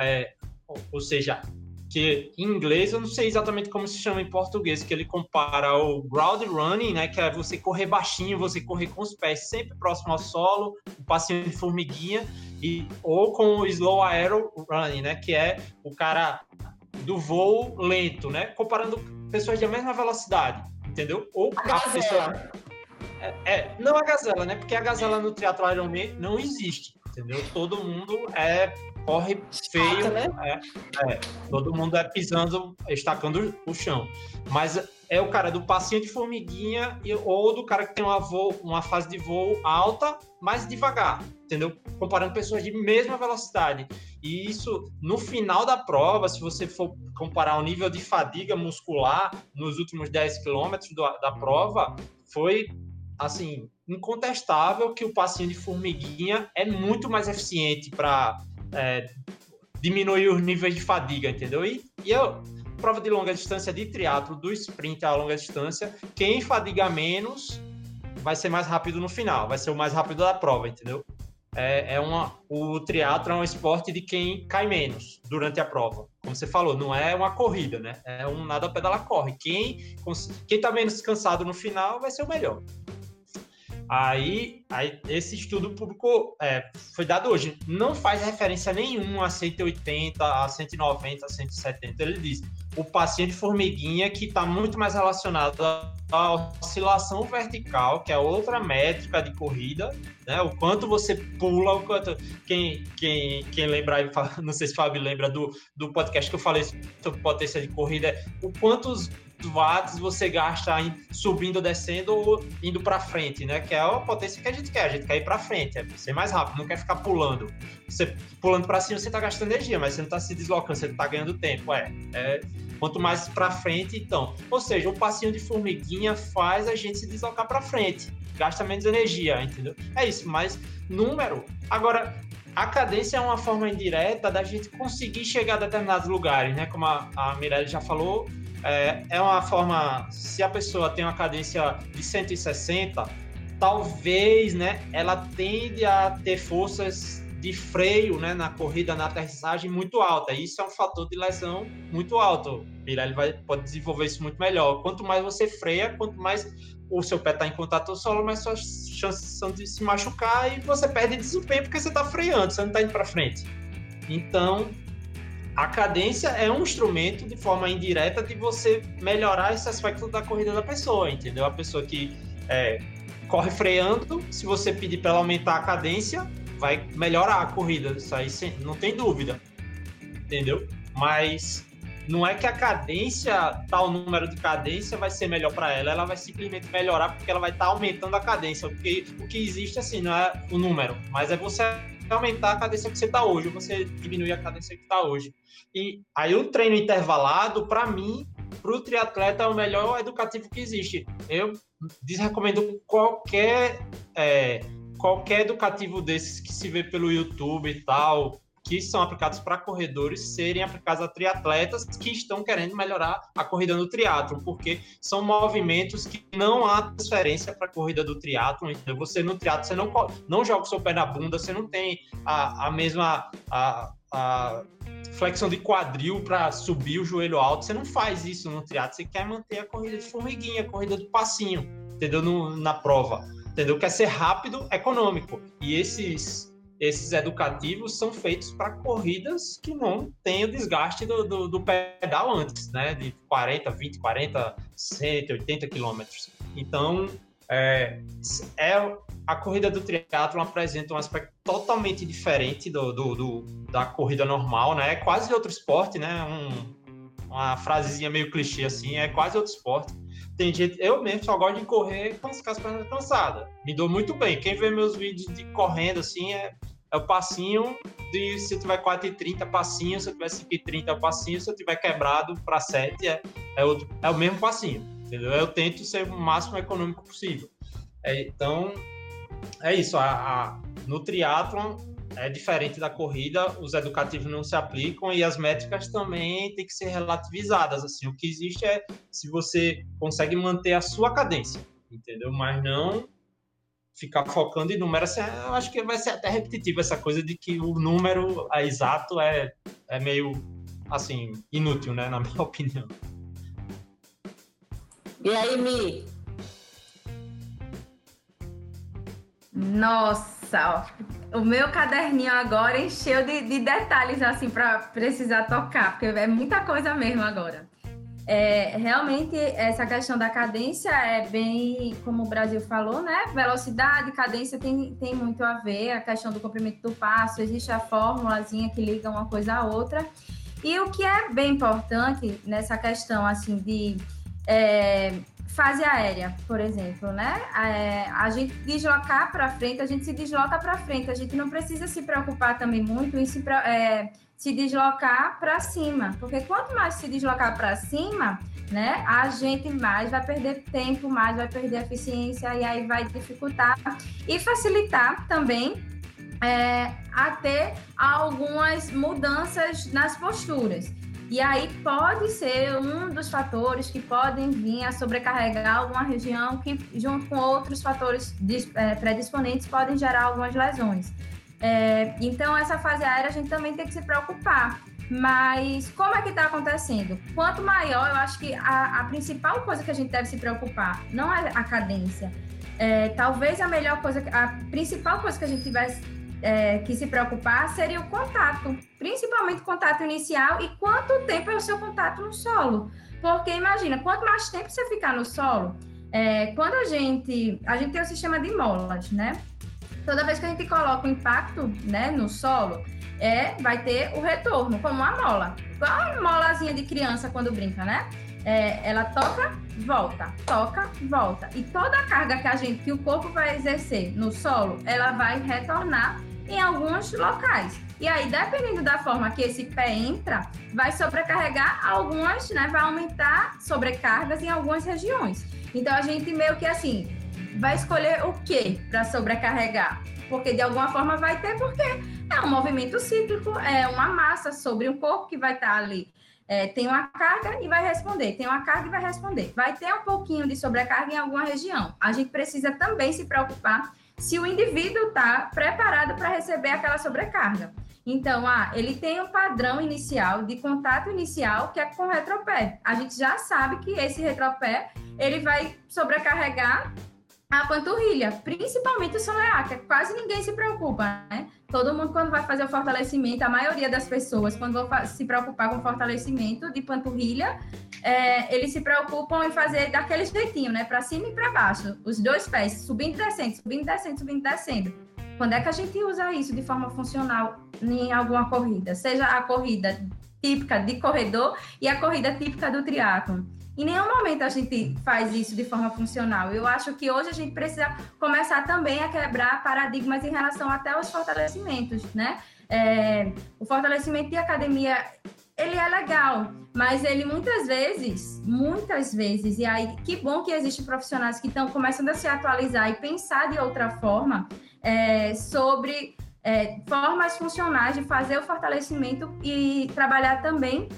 é, ou, ou seja, que em inglês eu não sei exatamente como se chama em português, que ele compara o ground running, né, que é você correr baixinho, você correr com os pés sempre próximo ao solo, o passinho de formiguinha, e ou com o slow aero running, né, que é o cara do voo lento, né? Comparando pessoas de mesma velocidade, entendeu? Ou a, a pessoa. É, é, não a gazela, né? Porque a gazela no teatro Ironman não existe, entendeu? Todo mundo é corre feio, né? é, é, todo mundo é pisando, estacando o chão. Mas é o cara do passinho de formiguinha ou do cara que tem uma, voo, uma fase de voo alta, mas devagar, entendeu? Comparando pessoas de mesma velocidade. E isso, no final da prova, se você for comparar o nível de fadiga muscular nos últimos 10 quilômetros da prova, foi assim, incontestável que o passinho de formiguinha é muito mais eficiente para é, diminuir os níveis de fadiga, entendeu? E, e eu, prova de longa distância de triatlo, do sprint a longa distância, quem fadiga menos vai ser mais rápido no final, vai ser o mais rápido da prova, entendeu? É, é uma, o triatlo é um esporte de quem cai menos durante a prova. Como você falou, não é uma corrida, né? É um nada pedala corre. Quem quem tá menos cansado no final vai ser o melhor. Aí, aí esse estudo público é, foi dado hoje. Não faz referência nenhuma a 180, a 190, a 170. Ele diz o paciente formiguinha que está muito mais relacionado à oscilação vertical, que é outra métrica de corrida, né? O quanto você pula, o quanto. Quem, quem, quem lembrar, [LAUGHS] não sei se o Fábio lembra do, do podcast que eu falei sobre potência de corrida, o quantos watts você gasta subindo, descendo ou indo para frente, né? Que é a potência que a gente quer. A gente quer ir para frente, é ser mais rápido, não quer ficar pulando. Você pulando para cima, você está gastando energia, mas você não está se deslocando, você está ganhando tempo. É, é quanto mais para frente, então. Ou seja, o passinho de formiguinha faz a gente se deslocar para frente, gasta menos energia, entendeu? É isso, mas número. Agora, a cadência é uma forma indireta da gente conseguir chegar a determinados lugares, né? Como a, a Mirelle já falou, é, é uma forma, se a pessoa tem uma cadência de 160, talvez, né, ela tende a ter forças de freio, né, na corrida, na aterrissagem muito alta. Isso é um fator de lesão muito alto. Ele vai pode desenvolver isso muito melhor. Quanto mais você freia, quanto mais o seu pé está em contato com o solo, mais suas chances são de se machucar e você perde desempenho porque você está freando, você não está indo para frente. Então, a cadência é um instrumento de forma indireta de você melhorar esse aspecto da corrida da pessoa, entendeu? A pessoa que é, corre freando, se você pedir para ela aumentar a cadência, vai melhorar a corrida, isso aí não tem dúvida, entendeu? Mas não é que a cadência, tal número de cadência vai ser melhor para ela, ela vai simplesmente melhorar porque ela vai estar tá aumentando a cadência. Porque o que existe assim não é o número, mas é você aumentar a cadência que você está hoje, ou você diminuir a cadência que está hoje. E aí o treino intervalado, para mim, para o triatleta é o melhor educativo que existe. Eu desrecomendo qualquer é, qualquer educativo desses que se vê pelo YouTube e tal, que são aplicados para corredores serem aplicados a triatletas que estão querendo melhorar a corrida no triatlo, porque são movimentos que não há transferência para a corrida do triatlo. Então, você no triatlo você não, não joga o seu pé na bunda, você não tem a, a mesma a, a flexão de quadril para subir o joelho alto. Você não faz isso no triatlo, você quer manter a corrida de formiguinha, a corrida do passinho, entendeu? No, na prova, entendeu? Quer ser rápido, econômico. E esses esses educativos são feitos para corridas que não têm o desgaste do, do, do, pedal antes, né? De 40, 20, 40, 180 quilômetros. Então, é, é, a corrida do triatlo apresenta um aspecto totalmente diferente do, do, da corrida normal, né? É quase outro esporte, né? Um, uma frasezinha meio clichê assim, é quase outro esporte. Tem gente, eu mesmo só gosto de correr com as pernas cansadas. Me dou muito bem. Quem vê meus vídeos de correndo assim é é o passinho de se eu tiver 4,30 passinho, se eu tiver 5,30 é o passinho, se eu tiver quebrado para 7 é, é, outro, é o mesmo passinho, entendeu? Eu tento ser o máximo econômico possível. É, então, é isso. A, a, no triatlon é diferente da corrida, os educativos não se aplicam e as métricas também têm que ser relativizadas. Assim, o que existe é se você consegue manter a sua cadência, entendeu? Mas não ficar focando em número, assim, eu acho que vai ser até repetitivo essa coisa de que o número é exato é, é meio, assim, inútil, né, na [LAUGHS] minha opinião. E aí, Mi? Nossa, ó, o meu caderninho agora encheu de, de detalhes, assim, para precisar tocar, porque é muita coisa mesmo agora. É, realmente, essa questão da cadência é bem, como o Brasil falou, né? Velocidade, cadência tem, tem muito a ver, a questão do comprimento do passo, existe a fórmulazinha que liga uma coisa à outra. E o que é bem importante nessa questão, assim, de é, fase aérea, por exemplo, né? É, a gente deslocar para frente, a gente se desloca para frente, a gente não precisa se preocupar também muito em se, é, se deslocar para cima, porque quanto mais se deslocar para cima, né, a gente mais vai perder tempo, mais vai perder eficiência e aí vai dificultar e facilitar também é, a ter algumas mudanças nas posturas. E aí pode ser um dos fatores que podem vir a sobrecarregar alguma região que, junto com outros fatores é, predisponentes, podem gerar algumas lesões. É, então, essa fase aérea a gente também tem que se preocupar. Mas como é que está acontecendo? Quanto maior, eu acho que a, a, principal coisa que a gente deve se preocupar não é a cadência. É, talvez a melhor coisa, a principal coisa que a gente tivesse é, que se preocupar seria o contato, principalmente o contato inicial e quanto tempo é o seu contato no solo. Porque imagina, quanto mais tempo você ficar no solo, é, quando a gente. A gente tem o sistema de molas, né? Toda vez que a gente coloca o impacto né, no solo, é, vai ter o retorno, como uma mola. Igual a molazinha de criança quando brinca, né? É, ela toca, volta, toca, volta. E toda a carga que a gente, que o corpo vai exercer no solo, ela vai retornar em alguns locais. E aí, dependendo da forma que esse pé entra, vai sobrecarregar algumas, né? Vai aumentar sobrecargas em algumas regiões. Então, a gente meio que assim, vai escolher o que para sobrecarregar? Porque de alguma forma vai ter, porque é um movimento cíclico, é uma massa sobre um corpo que vai estar ali. É, tem uma carga e vai responder, tem uma carga e vai responder. Vai ter um pouquinho de sobrecarga em alguma região. A gente precisa também se preocupar se o indivíduo está preparado para receber aquela sobrecarga. Então, ah, ele tem um padrão inicial de contato inicial que é com retropé. A gente já sabe que esse retropé ele vai sobrecarregar a panturrilha, principalmente o solear, que quase ninguém se preocupa, né? Todo mundo, quando vai fazer o fortalecimento, a maioria das pessoas, quando vão se preocupar com fortalecimento de panturrilha, é, eles se preocupam em fazer daquele jeitinho, né? Para cima e para baixo, os dois pés, subindo e descendo, subindo e descendo, subindo e descendo. Quando é que a gente usa isso de forma funcional em alguma corrida? Seja a corrida típica de corredor e a corrida típica do triatlo. Em nenhum momento a gente faz isso de forma funcional. Eu acho que hoje a gente precisa começar também a quebrar paradigmas em relação até aos fortalecimentos, né? É, o fortalecimento de academia ele é legal, mas ele muitas vezes, muitas vezes, e aí que bom que existem profissionais que estão começando a se atualizar e pensar de outra forma é, sobre é, formas funcionais de fazer o fortalecimento e trabalhar também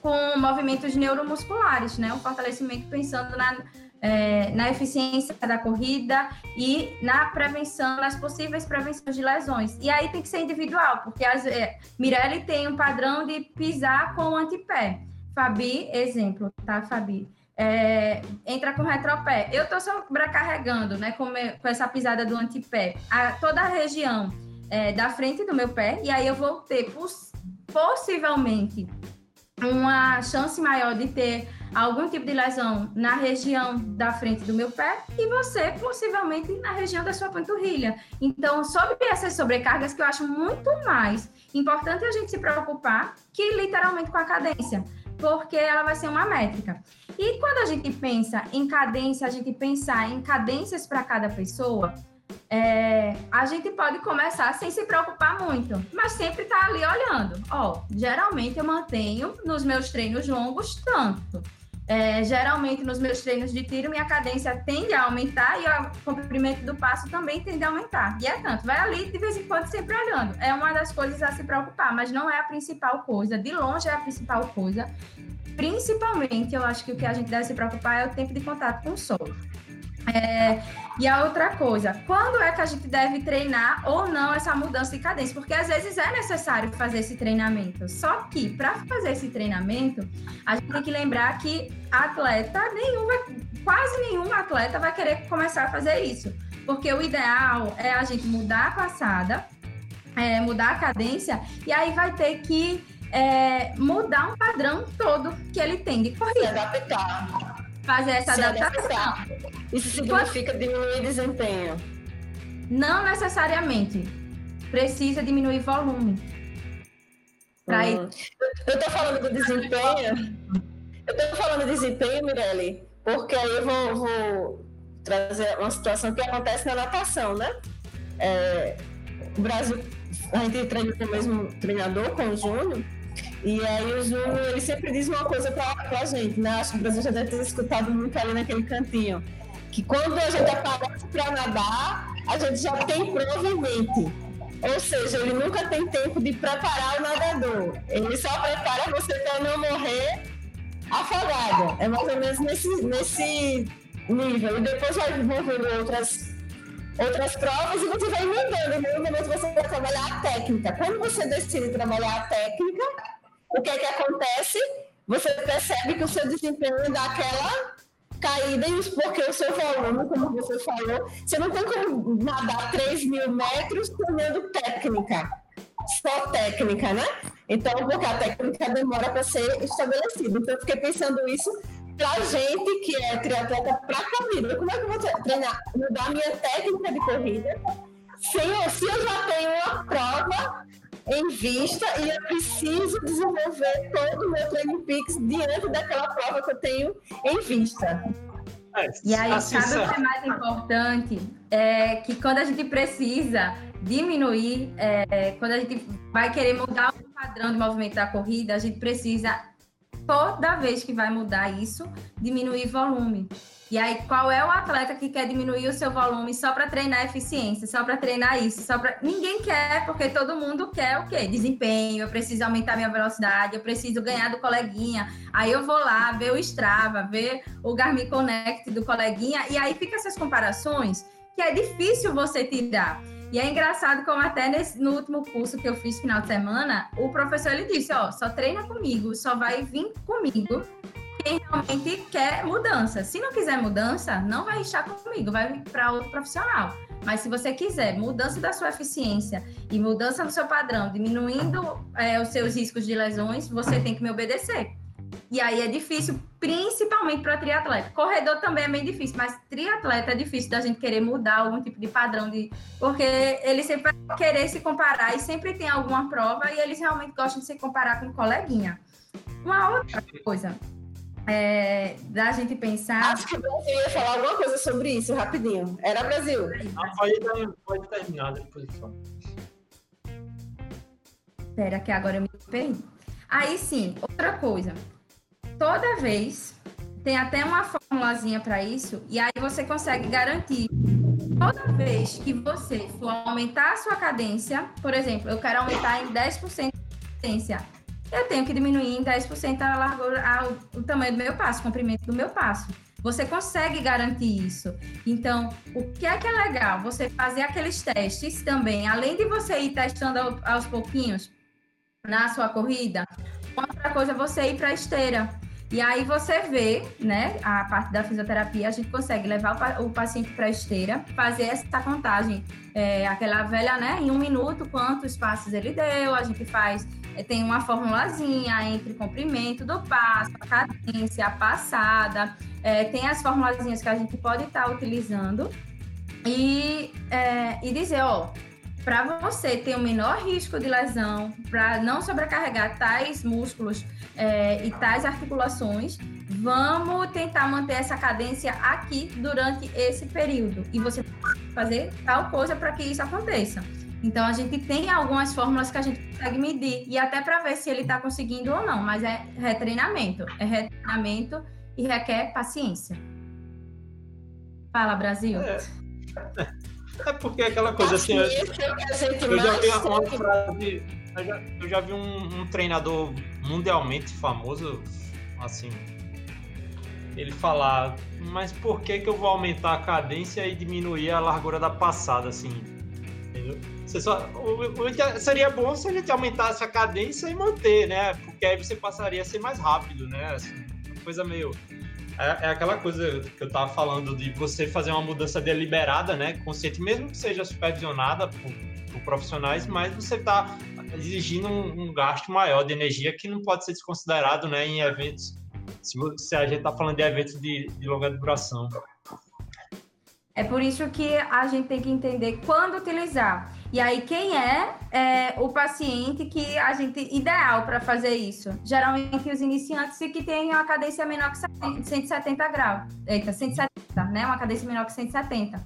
com movimentos neuromusculares, né? Um fortalecimento pensando na, é, na eficiência da corrida e na prevenção, nas possíveis prevenções de lesões. E aí tem que ser individual, porque as, é, Mirelle tem um padrão de pisar com o antepé. Fabi, exemplo, tá, Fabi? É, entra com retropé. Eu estou sobrecarregando, né, com, me, com, essa pisada do antepé, a, toda a região é, da frente do meu pé, e aí eu vou ter poss possivelmente uma chance maior de ter algum tipo de lesão na região da frente do meu pé e você possivelmente na região da sua panturrilha. Então, sobre essas sobrecargas que eu acho muito mais importante a gente se preocupar que literalmente com a cadência, porque ela vai ser uma métrica. E quando a gente pensa em cadência, a gente pensar em cadências para cada pessoa, é, a gente pode começar sem se preocupar muito, mas sempre tá ali olhando. Ó, geralmente eu mantenho nos meus treinos longos tanto. É, geralmente nos meus treinos de tiro, minha cadência tende a aumentar e o comprimento do passo também tende a aumentar. E é tanto, vai ali de vez em quando sempre olhando. É uma das coisas a se preocupar, mas não é a principal coisa. De longe é a principal coisa. Principalmente, eu acho que o que a gente deve se preocupar é o tempo de contato com o solo. É, e a outra coisa, quando é que a gente deve treinar ou não essa mudança de cadência? Porque às vezes é necessário fazer esse treinamento. Só que para fazer esse treinamento, a gente tem que lembrar que atleta quase nenhum atleta vai querer começar a fazer isso. Porque o ideal é a gente mudar a passada, é, mudar a cadência, e aí vai ter que é, mudar um padrão todo que ele tem de corrida. Se adaptar fazer essa Se adaptação. Isso significa Quando... diminuir desempenho? Não necessariamente. Precisa diminuir volume. Pra hum. ir... Eu estou falando do desempenho. Eu estou falando de desempenho, Mirelle, porque aí eu vou, vou trazer uma situação que acontece na natação, né? É, o Brasil, a gente treina com o mesmo treinador, com o Júnior, e aí o Júnior, ele sempre diz uma coisa pra, pra gente, né? Acho que o Brasil já deve ter escutado muito ali naquele cantinho. Que quando a gente aparece para nadar, a gente já tem prova. Ou seja, ele nunca tem tempo de preparar o nadador. Ele só prepara você para não morrer afogado. É mais ou menos nesse, nesse nível. E depois vai envolvendo outras, outras provas e você vai mudando. No momento você vai trabalhar a técnica. Quando você decide trabalhar a técnica, o que é que acontece? Você percebe que o seu desempenho dá aquela caída, porque o seu volume, como você falou, você não tem como nadar 3 mil metros tomando técnica, só técnica, né? Então, porque a técnica demora para ser estabelecida. Então, eu fiquei pensando isso para gente que é triatleta para corrida. Como é que eu vou treinar, mudar minha técnica de corrida? Se, se eu já tenho uma prova em vista e eu preciso desenvolver todo o meu training peaks diante daquela prova que eu tenho em vista. É, e aí, assim, sabe o que é mais importante? É que quando a gente precisa diminuir, é, quando a gente vai querer mudar o padrão de movimento da corrida, a gente precisa, toda vez que vai mudar isso, diminuir volume. E aí, qual é o atleta que quer diminuir o seu volume só para treinar eficiência, só para treinar isso, só para ninguém quer, porque todo mundo quer o quê? Desempenho, eu preciso aumentar minha velocidade, eu preciso ganhar do coleguinha. Aí eu vou lá ver o Strava, ver o Garmin Connect do coleguinha e aí fica essas comparações que é difícil você tirar. E é engraçado como até nesse, no último curso que eu fiz final de semana, o professor ele disse, ó, só treina comigo, só vai vir comigo quem realmente quer mudança. Se não quiser mudança, não vai estar comigo, vai para outro profissional. Mas se você quiser mudança da sua eficiência e mudança no seu padrão, diminuindo é, os seus riscos de lesões, você tem que me obedecer. E aí é difícil, principalmente para triatleta. Corredor também é bem difícil, mas triatleta é difícil da gente querer mudar algum tipo de padrão, de... porque ele sempre vai querer se comparar e sempre tem alguma prova e eles realmente gostam de se comparar com um coleguinha. Uma outra coisa, é, da gente pensar. Acho que o Brasil ia falar alguma coisa sobre isso rapidinho. Era Brasil. Não, pode, pode terminar depois. Espera, que agora eu me perdi. Aí sim, outra coisa. Toda vez tem até uma formulazinha para isso, e aí você consegue garantir. Toda vez que você for aumentar a sua cadência, por exemplo, eu quero aumentar em 10% a cadência eu tenho que diminuir em 10% a largura, a, o tamanho do meu passo, o comprimento do meu passo. Você consegue garantir isso. Então, o que é que é legal? Você fazer aqueles testes também, além de você ir testando aos pouquinhos na sua corrida, outra coisa é você ir para a esteira. E aí você vê, né, a parte da fisioterapia, a gente consegue levar o paciente para a esteira, fazer essa contagem, é, aquela velha, né, em um minuto, quantos passos ele deu, a gente faz tem uma formulazinha entre comprimento do passo, a cadência, a passada, é, tem as formulazinhas que a gente pode estar tá utilizando e, é, e dizer, ó, para você ter o menor risco de lesão, para não sobrecarregar tais músculos é, e tais articulações, vamos tentar manter essa cadência aqui durante esse período. E você fazer tal coisa para que isso aconteça. Então a gente tem algumas fórmulas que a gente consegue medir e até para ver se ele está conseguindo ou não, mas é retreinamento, é retreinamento e requer paciência. Fala, Brasil. É, é porque é aquela coisa assim. Eu, eu já vi uma frase, eu já, eu já vi um, um treinador mundialmente famoso, assim, ele falar, mas por que que eu vou aumentar a cadência e diminuir a largura da passada, assim? Entendeu? Você só, o, o, seria bom se a gente aumentasse a cadência e manter, né? Porque aí você passaria a ser mais rápido, né? Assim, coisa meio. É, é, aquela coisa que eu tava falando de você fazer uma mudança deliberada, né? Consciente, mesmo que seja supervisionada por, por profissionais, mas você tá exigindo um, um, gasto maior de energia que não pode ser desconsiderado, né? Em eventos. Se, se a gente tá falando de eventos de, de longa duração. É por isso que a gente tem que entender quando utilizar. E aí, quem é, é o paciente que a gente ideal para fazer isso? Geralmente os iniciantes que têm uma cadência menor que 170 graus. Eita, 170, né? Uma cadência menor que 170.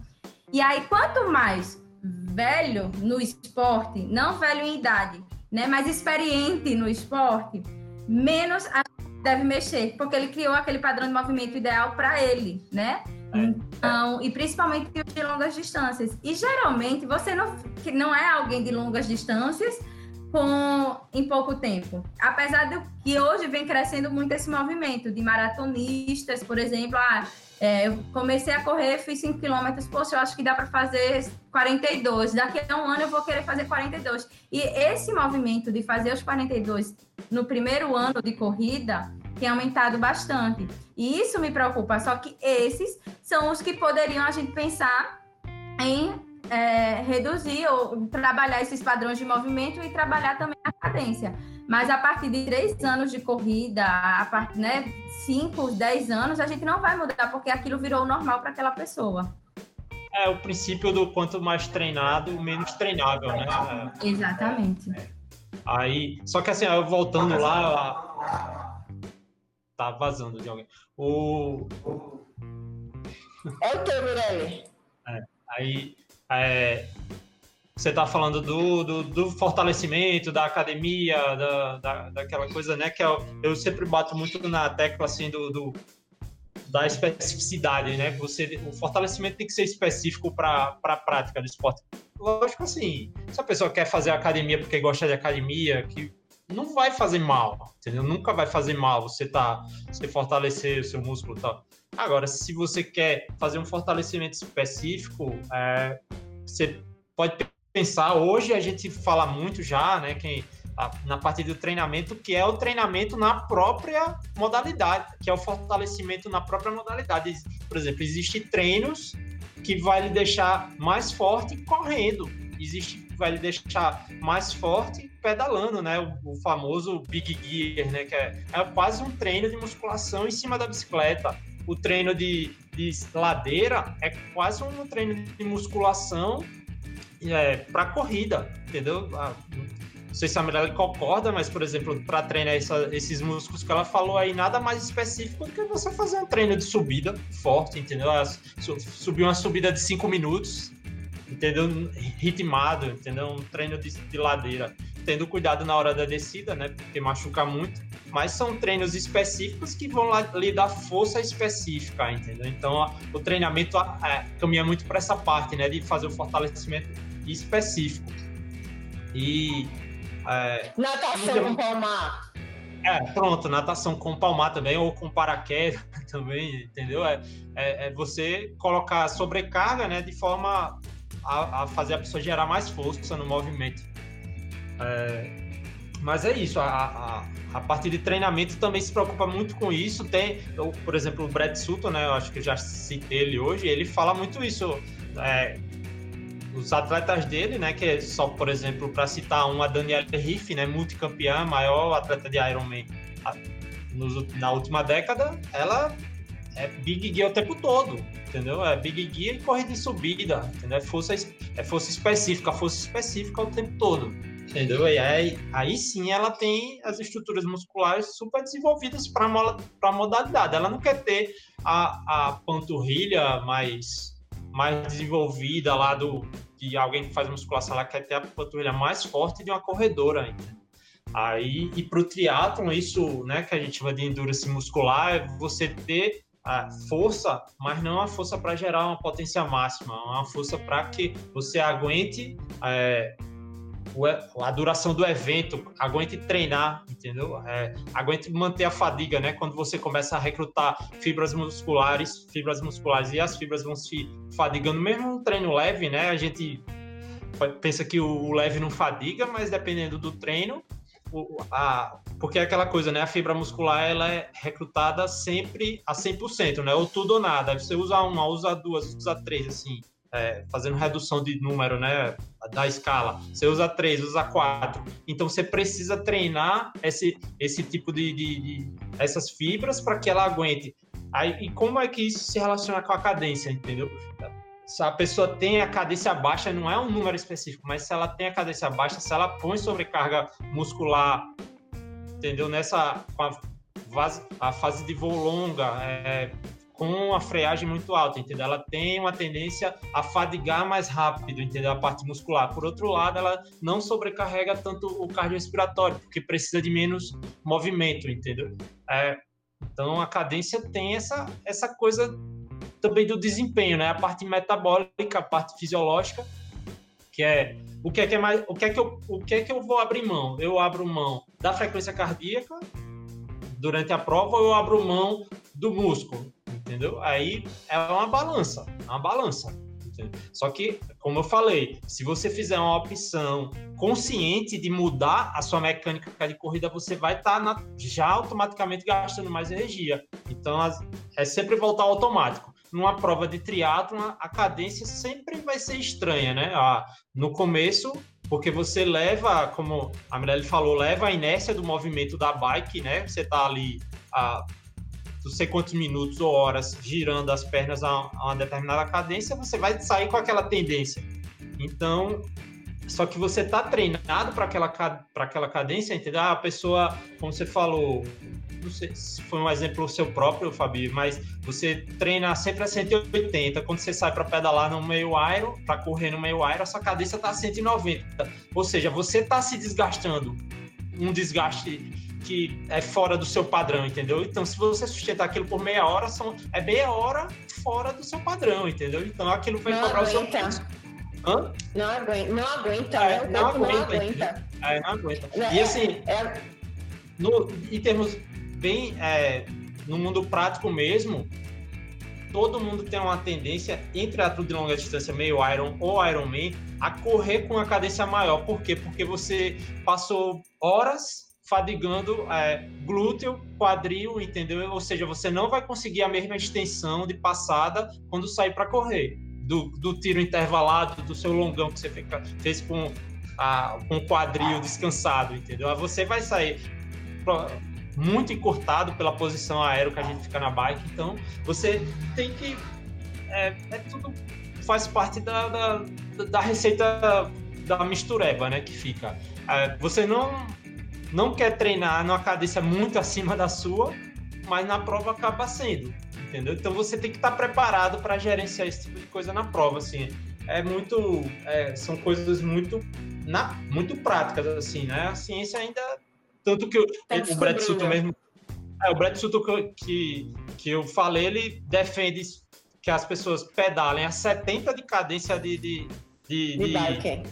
E aí, quanto mais velho no esporte, não velho em idade, né? Mas experiente no esporte, menos a deve mexer, porque ele criou aquele padrão de movimento ideal para ele, né? É. Então, e principalmente de longas distâncias. E geralmente você não, que não é alguém de longas distâncias com em pouco tempo. Apesar de que hoje vem crescendo muito esse movimento de maratonistas, por exemplo, ah, é, eu comecei a correr, fiz 5 km, poxa, eu acho que dá para fazer 42. Daqui a um ano eu vou querer fazer 42. E esse movimento de fazer os 42 no primeiro ano de corrida tem aumentado bastante. E isso me preocupa, só que esses são os que poderiam a gente pensar em é, reduzir ou trabalhar esses padrões de movimento e trabalhar também a cadência. Mas a partir de três anos de corrida, a partir, né, cinco, dez anos, a gente não vai mudar, porque aquilo virou normal para aquela pessoa. É o princípio do quanto mais treinado, menos treinável, né? Exatamente. Aí, só que assim, voltando lá, tá vazando de alguém. O. É o teu, Mirelle. É, aí. É, você tá falando do, do, do, fortalecimento da academia, da, da, daquela coisa, né? Que eu, é eu sempre bato muito na tecla assim do, do da especificidade, né? Você, o fortalecimento tem que ser específico para a prática do esporte. Lógico assim, se a pessoa quer fazer academia porque gosta de academia, que não vai fazer mal, entendeu? Nunca vai fazer mal você tá, você fortalecer o seu músculo e tal. Agora, se você quer fazer um fortalecimento específico, é, você pode pensar, hoje a gente fala muito já, né, quem, na parte do treinamento, que é o treinamento na própria modalidade, que é o fortalecimento na própria modalidade. Por exemplo, existem treinos que vai lhe deixar mais forte correndo, existe vai lhe deixar mais forte pedalando, né? O, o, famoso Big Gear, né? Que é, é quase um treino de musculação em cima da bicicleta. O treino de, de ladeira é quase um treino de musculação é, para corrida, entendeu? Ah, não sei se a Mirella concorda, mas, por exemplo, para treinar essa, esses músculos que ela falou aí, nada mais específico do que você fazer um treino de subida forte, entendeu? Subir uma subida de 5 minutos, entendeu? Ritmado, entendeu? Um treino de, de, ladeira. Tendo cuidado na hora da descida, né? Porque machuca muito. Mas são treinos específicos que vão lá, lhe dar força específica, entendeu? Então, o treinamento é, caminha muito para essa parte, né? De fazer o fortalecimento específico. E. É, natação com palmar. É, pronto, natação com palmar também, ou com paraquedas [LAUGHS] também, entendeu? É, é, é, você colocar sobrecarga, né, de forma a, a fazer a pessoa gerar mais força no movimento. É, mas é isso, a, a, a, parte de treinamento também se preocupa muito com isso. Tem, eu, por exemplo, o Brad Sutton, né? Eu acho que eu já citei ele hoje, ele fala muito isso. É, os atletas dele, né? Que é só, por exemplo, para citar um, a Daniela Riff, né? Multicampeã, maior atleta de Ironman na última década, ela é Big Gear o tempo todo, entendeu? É Big Gear e corrida em subida, entendeu? É força, é força específica, força específica o tempo todo, entendeu? E aí, aí sim ela tem as estruturas musculares super desenvolvidas para a modalidade. Ela não quer ter a, a panturrilha mais, mais desenvolvida lá do de alguém que faz musculação, ela quer ter a panturrilha mais forte de uma corredora, entendeu? Aí, e para o triatlon, isso, né, que a gente chama de endurance muscular, é você ter a força, mas não a força para gerar uma potência máxima, uma força para que você aguente é, a duração do evento, aguente treinar, entendeu? É, aguente manter a fadiga, né? Quando você começa a recrutar fibras musculares, fibras musculares e as fibras vão se fadigando, mesmo no treino leve, né? A gente pensa que o leve não fadiga, mas dependendo do treino, a, porque é aquela coisa, né? A fibra muscular ela é recrutada sempre a 100%, né? Ou tudo ou nada. Você usa uma, usa duas, usa três, assim, é, fazendo redução de número, né? Da escala. Você usa três, usa quatro. Então você precisa treinar esse, esse tipo de, de, de essas fibras para que ela aguente. Aí, e como é que isso se relaciona com a cadência, entendeu? se a pessoa tem a cadência baixa, não é um número específico, mas se ela tem a cadência baixa, se ela põe sobrecarga muscular, entendeu? Nessa a, a fase de voo longa, é, com a freagem muito alta, entendeu? Ela tem uma tendência a fadigar mais rápido, entendeu? A parte muscular. Por outro lado, ela não sobrecarrega tanto o cardiorrespiratório, porque precisa de menos movimento, entendeu? É, então, a cadência tem essa, essa coisa também do desempenho, né? A parte metabólica, a parte fisiológica, que é o que é que é mais, o que é que eu, o que é que eu vou abrir mão? Eu abro mão da frequência cardíaca durante a prova ou eu abro mão do músculo, entendeu? Aí é uma balança, é uma balança. Entendeu? Só que, como eu falei, se você fizer uma opção consciente de mudar a sua mecânica de corrida, você vai estar tá já automaticamente gastando mais energia. Então, é sempre voltar automático numa prova de triatlo a cadência sempre vai ser estranha, né? Ah, no começo, porque você leva, como a Mirelle falou, leva a inércia do movimento da bike, né? Você tá ali a não sei quantos minutos ou horas girando as pernas a, uma determinada cadência, você vai sair com aquela tendência. Então, só que você tá treinado para aquela, aquela cadência, entendeu? Ah, a pessoa, como você falou, não sei se foi um exemplo seu próprio, Fabi, mas você treina sempre a 180. Quando você sai para pedalar no meio iron, para correr no meio iron, a sua cadência está a 190. Ou seja, você está se desgastando. Um desgaste que é fora do seu padrão, entendeu? Então, se você sustentar aquilo por meia hora, são, é meia hora fora do seu padrão, entendeu? Então, aquilo vai não cobrar aguenta. o seu Hã? Não aguenta, não aguenta, é, não, aguenta, não aguenta. É, não aguenta. E assim, é... no, em termos bem é, no mundo prático mesmo, todo mundo tem uma tendência entre atleta de longa distância, meio Iron ou Ironman, a correr com uma cadência maior. Por quê? Porque você passou horas fadigando é, glúteo, quadril, entendeu? Ou seja, você não vai conseguir a mesma extensão de passada quando sair para correr. Do, do, tiro intervalado, do seu longão que você fez com, com o quadril descansado, entendeu? Você vai sair muito encurtado pela posição aérea que a gente fica na bike. Então, você tem que. É, é tudo faz parte da, da, da, receita da mistureba, né? Que fica. É, você não, não quer treinar numa cadência muito acima da sua, mas na prova acaba sendo. Entendeu? Então você tem que estar preparado para gerenciar esse tipo de coisa na prova, assim. É muito, é, são coisas muito, na, muito práticas, assim, né? A ciência ainda tanto que o, tá o Brad Sutton mesmo. É, o Brad Sutton que, que eu falei, ele defende que as pessoas pedalem a 70 de cadência de, de, de, de bike,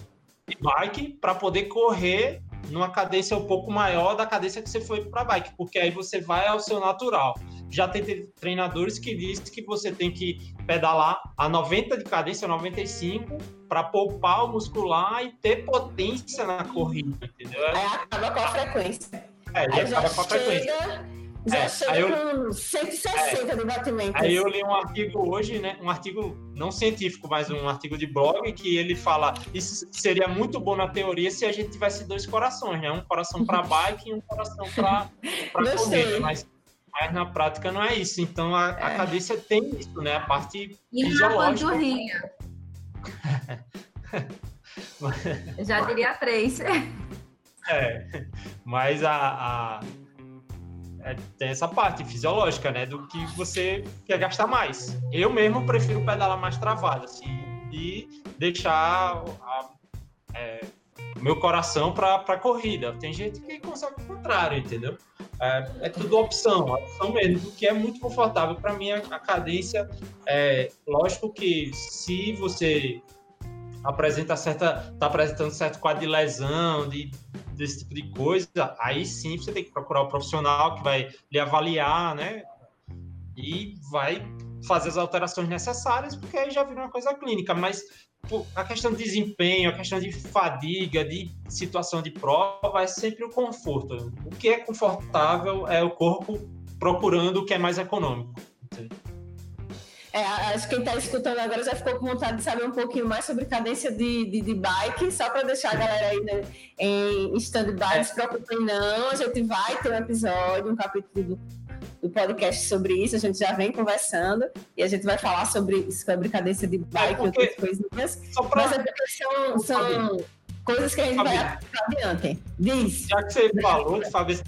de bike para poder correr numa cadência um pouco maior da cadência que você foi para bike, porque aí você vai ao seu natural. Já tem treinadores que dizem que você tem que pedalar a 90 de cadência, 95, para poupar o muscular e ter potência na corrida, entendeu? Aí acaba com a frequência. É, aí acaba com a frequência. Já é, chega eu, com 160 é, de batimento. Aí eu li um artigo hoje, né? Um artigo não científico, mas um artigo de blog, que ele fala isso seria muito bom na teoria se a gente tivesse dois corações, né? Um coração para [LAUGHS] bike e um coração para corrida. Mas, mas na prática não é isso. Então a, é. a cadência tem isso, né? A parte e fisiológica. Na panturrilha. [LAUGHS] Já diria três. É, mas a, a é, tem essa parte fisiológica, né? Do que você quer gastar mais. Eu mesmo prefiro pedalar mais travado, assim, e deixar a, é, meu coração para corrida. Tem gente que consegue o contrário, entendeu? É, é tudo opção, opção mesmo, porque é muito confortável. Para mim, a, a cadência, é, lógico que se você apresenta certa, tá apresentando certo quadro de lesão, de, desse tipo de coisa, aí sim você tem que procurar o profissional que vai lhe avaliar, né? E vai fazer as alterações necessárias, porque aí já vira uma coisa clínica. Mas a questão de desempenho, a questão de fadiga, de situação de prova, é sempre o conforto. O que é confortável é o corpo procurando o que é mais econômico. É, acho que quem está escutando agora já ficou com vontade de saber um pouquinho mais sobre cadência de, de, de bike, só para deixar a galera aí né, em stand-by, não se preocupem não, a gente vai ter um episódio, um capítulo do podcast sobre isso, a gente já vem conversando e a gente vai falar sobre, sobre cadência de bike e outras coisinhas. Pra... Mas é porque são, são coisas que a gente vai adiante. Diz. Já que você falou de Fábio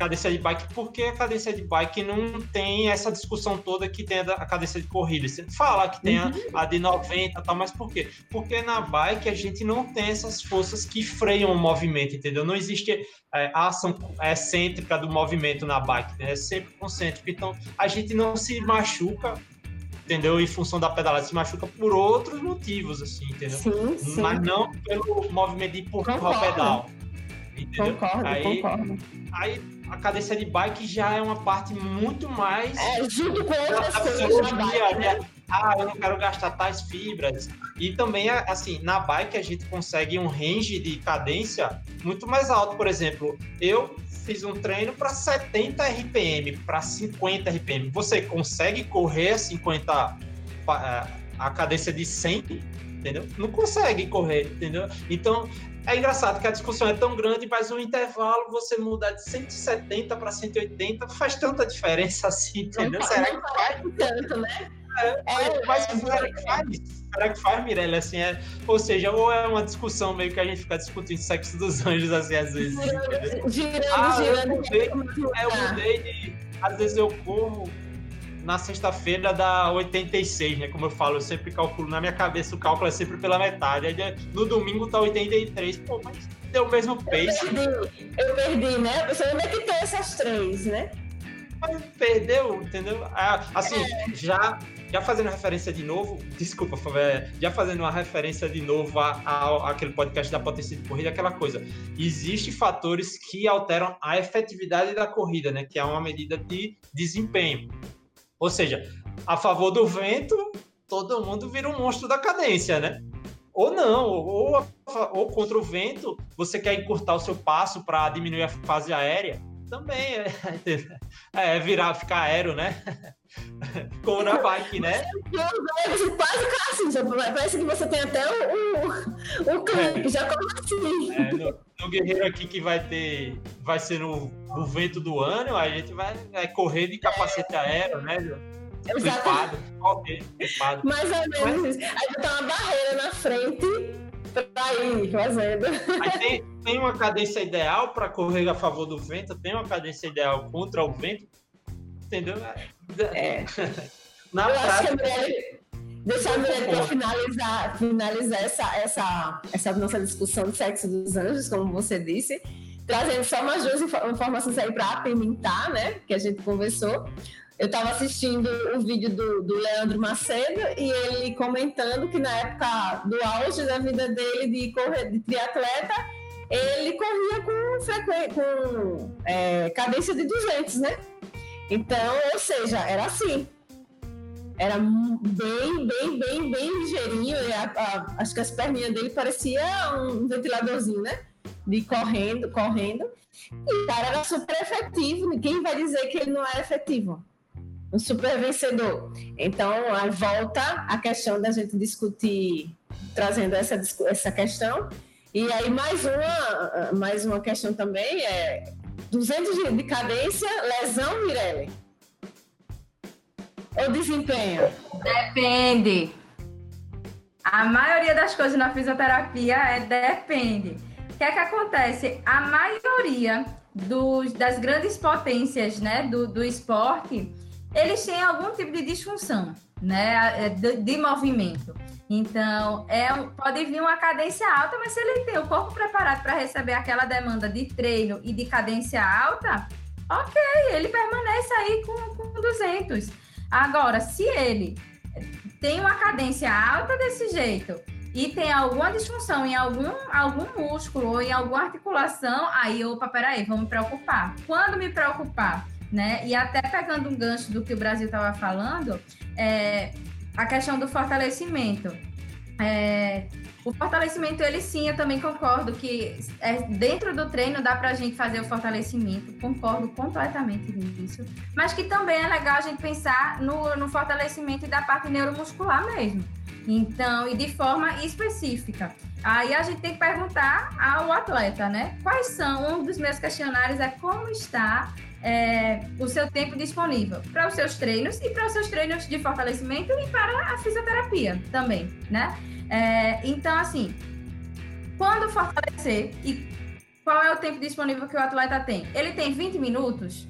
cadência de bike, porque a cadência de bike não tem essa discussão toda que tem a cadência de corrida. Você fala que tem a, uhum. a de 90 e tal, mas por quê? Porque na bike a gente não tem essas forças que freiam o movimento, entendeu? Não existe é, a ação excêntrica do movimento na bike, né? é sempre concêntrico. Então a gente não se machuca entendeu? Em função da pedalada, se machuca por outros motivos, assim, entendeu? Sim, sim. Mas não pelo movimento de empurrar o pedal. Entendeu? Concordo, aí, concordo. Aí a cadência de bike já é uma parte muito mais. É, junto com outras coisas né? Ah, eu não quero gastar tais fibras. E também, assim, na bike a gente consegue um range de cadência muito mais alto. Por exemplo, eu fiz um treino para 70 RPM, para 50 RPM. Você consegue correr a 50 a cadência de 100, entendeu? Não consegue correr, entendeu? Então, é engraçado que a discussão é tão grande, mas o intervalo, você mudar de 170 para 180, faz tanta diferença assim, entendeu? Não, será não que faz? Tanto, né? É, é, mas é, será que faz? Será que faz, Mirella? Assim, é, ou seja, ou é uma discussão meio que a gente fica discutindo sexo dos anjos, assim, às vezes. Girando, girando, ah, girando. Eu mudei, é, eu mudei de. Às vezes eu corro na sexta-feira dá 86, né? Como eu falo, eu sempre calculo na minha cabeça, o cálculo é sempre pela metade. Aí no domingo tá 83. Pô, mas deu o mesmo pace. Eu perdi, eu perdi né? A pessoa onde é que tem essas três, né? Mas perdeu, entendeu? Ah, assim, é. já já fazendo referência de novo, desculpa, é, já fazendo uma referência de novo a, aquele podcast da potência de corrida, aquela coisa. Existem fatores que alteram a efetividade da corrida, né? Que é uma medida de desempenho. Ou seja, a favor do vento, todo mundo vira um monstro da cadência, né? Ou não, ou, ou contra o vento, você quer encurtar o seu passo para diminuir a fase aérea, também é, [LAUGHS] é virar, ficar aéreo, né? [LAUGHS] [LAUGHS] Como na bike, né? Você quase assim, parece que você tem até o, o, o clipe, já como assim. É, no, no, Guerreiro aqui que vai ter, vai ser no, no vento do ano, a gente vai, vai correr de capacete aéreo, né? Exato. Mais ou menos isso. Aí botar uma barreira na frente pra ir fazendo. Aí tem, tem uma cadência ideal para correr a favor do vento, tem uma cadência ideal contra o vento, entendeu? É. [LAUGHS] Na Eu prática, acho que a mulher, deixar a mulher para finalizar, finalizar essa, essa, essa nossa discussão do sexo dos anjos, como você disse, trazendo só umas duas informações aí para apimentar, né? Que a gente conversou. Eu estava assistindo o vídeo do, do Leandro Macedo e ele comentando que na época do auge da vida dele de, correr, de triatleta, ele corria com, frequ... com é, cadência de 200, né? Então, ou seja, era assim. Era bem, bem, bem, bem ligeirinho. A, a, acho que as perninhas dele parecia um ventiladorzinho, né? De correndo, correndo. E o cara era super efetivo. Ninguém vai dizer que ele não era efetivo. Um super vencedor. Então, aí volta a questão da gente discutir, trazendo essa, essa questão. E aí, mais uma, mais uma questão também é 200 de, de cadência, lesão, Mirelle? Ou desempenho? Depende. A maioria das coisas na fisioterapia é depende. O que é que acontece? A maioria dos, das grandes potências né, do, do esporte, eles têm algum tipo de disfunção né, é, de, de movimento. Então, é, pode vir uma cadência alta, mas se ele tem o corpo preparado para receber aquela demanda de treino e de cadência alta, ok, ele permanece aí com, com 200. Agora, se ele tem uma cadência alta desse jeito e tem alguma disfunção em algum, algum músculo ou em alguma articulação, aí, opa, peraí, vamos me preocupar. Quando me preocupar? Né? E até pegando um gancho do que o Brasil estava falando, é, a questão do fortalecimento. É, o fortalecimento, ele sim, eu também concordo que é, dentro do treino dá para a gente fazer o fortalecimento, concordo completamente nisso, mas que também é legal a gente pensar no, no fortalecimento da parte neuromuscular mesmo. Então, e de forma específica. Aí a gente tem que perguntar ao atleta, né? Quais são, um dos meus questionários é como está é, o seu tempo disponível para os seus treinos e para os seus treinos de fortalecimento e para a fisioterapia também, né? É, então, assim, quando fortalecer e qual é o tempo disponível que o atleta tem? Ele tem 20 minutos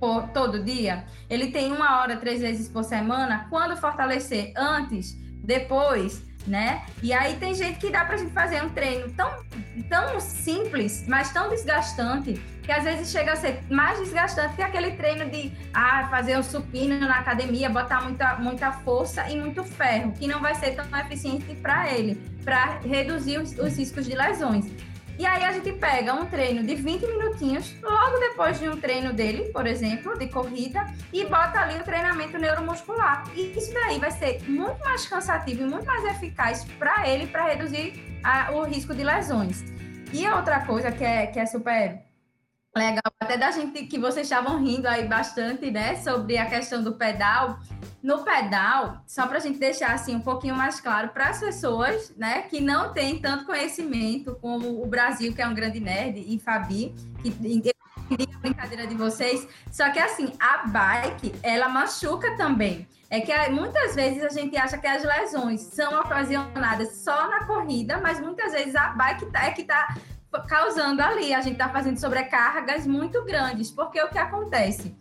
por todo dia? Ele tem uma hora, três vezes por semana? Quando fortalecer? Antes? Depois? Né? E aí tem gente que dá pra gente fazer um treino tão, tão simples, mas tão desgastante, que às vezes chega a ser mais desgastante que aquele treino de ah, fazer um supino na academia, botar muita, muita força e muito ferro, que não vai ser tão eficiente para ele, para reduzir os, os riscos de lesões. E aí a gente pega um treino de 20 minutinhos, logo depois de um treino dele, por exemplo, de corrida, e bota ali o treinamento neuromuscular. E isso daí vai ser muito mais cansativo e muito mais eficaz para ele, para reduzir a, o risco de lesões. E outra coisa que é, que é super legal, até da gente que vocês estavam rindo aí bastante, né, sobre a questão do pedal, no pedal, só para a gente deixar assim um pouquinho mais claro para as pessoas, né, que não têm tanto conhecimento como o Brasil, que é um grande nerd, e Fabi, que a brincadeira de vocês. Só que assim, a bike, ela machuca também. É que muitas vezes a gente acha que as lesões são ocasionadas só na corrida, mas muitas vezes a bike tá, é que está causando ali. A gente está fazendo sobrecargas muito grandes, porque o que acontece?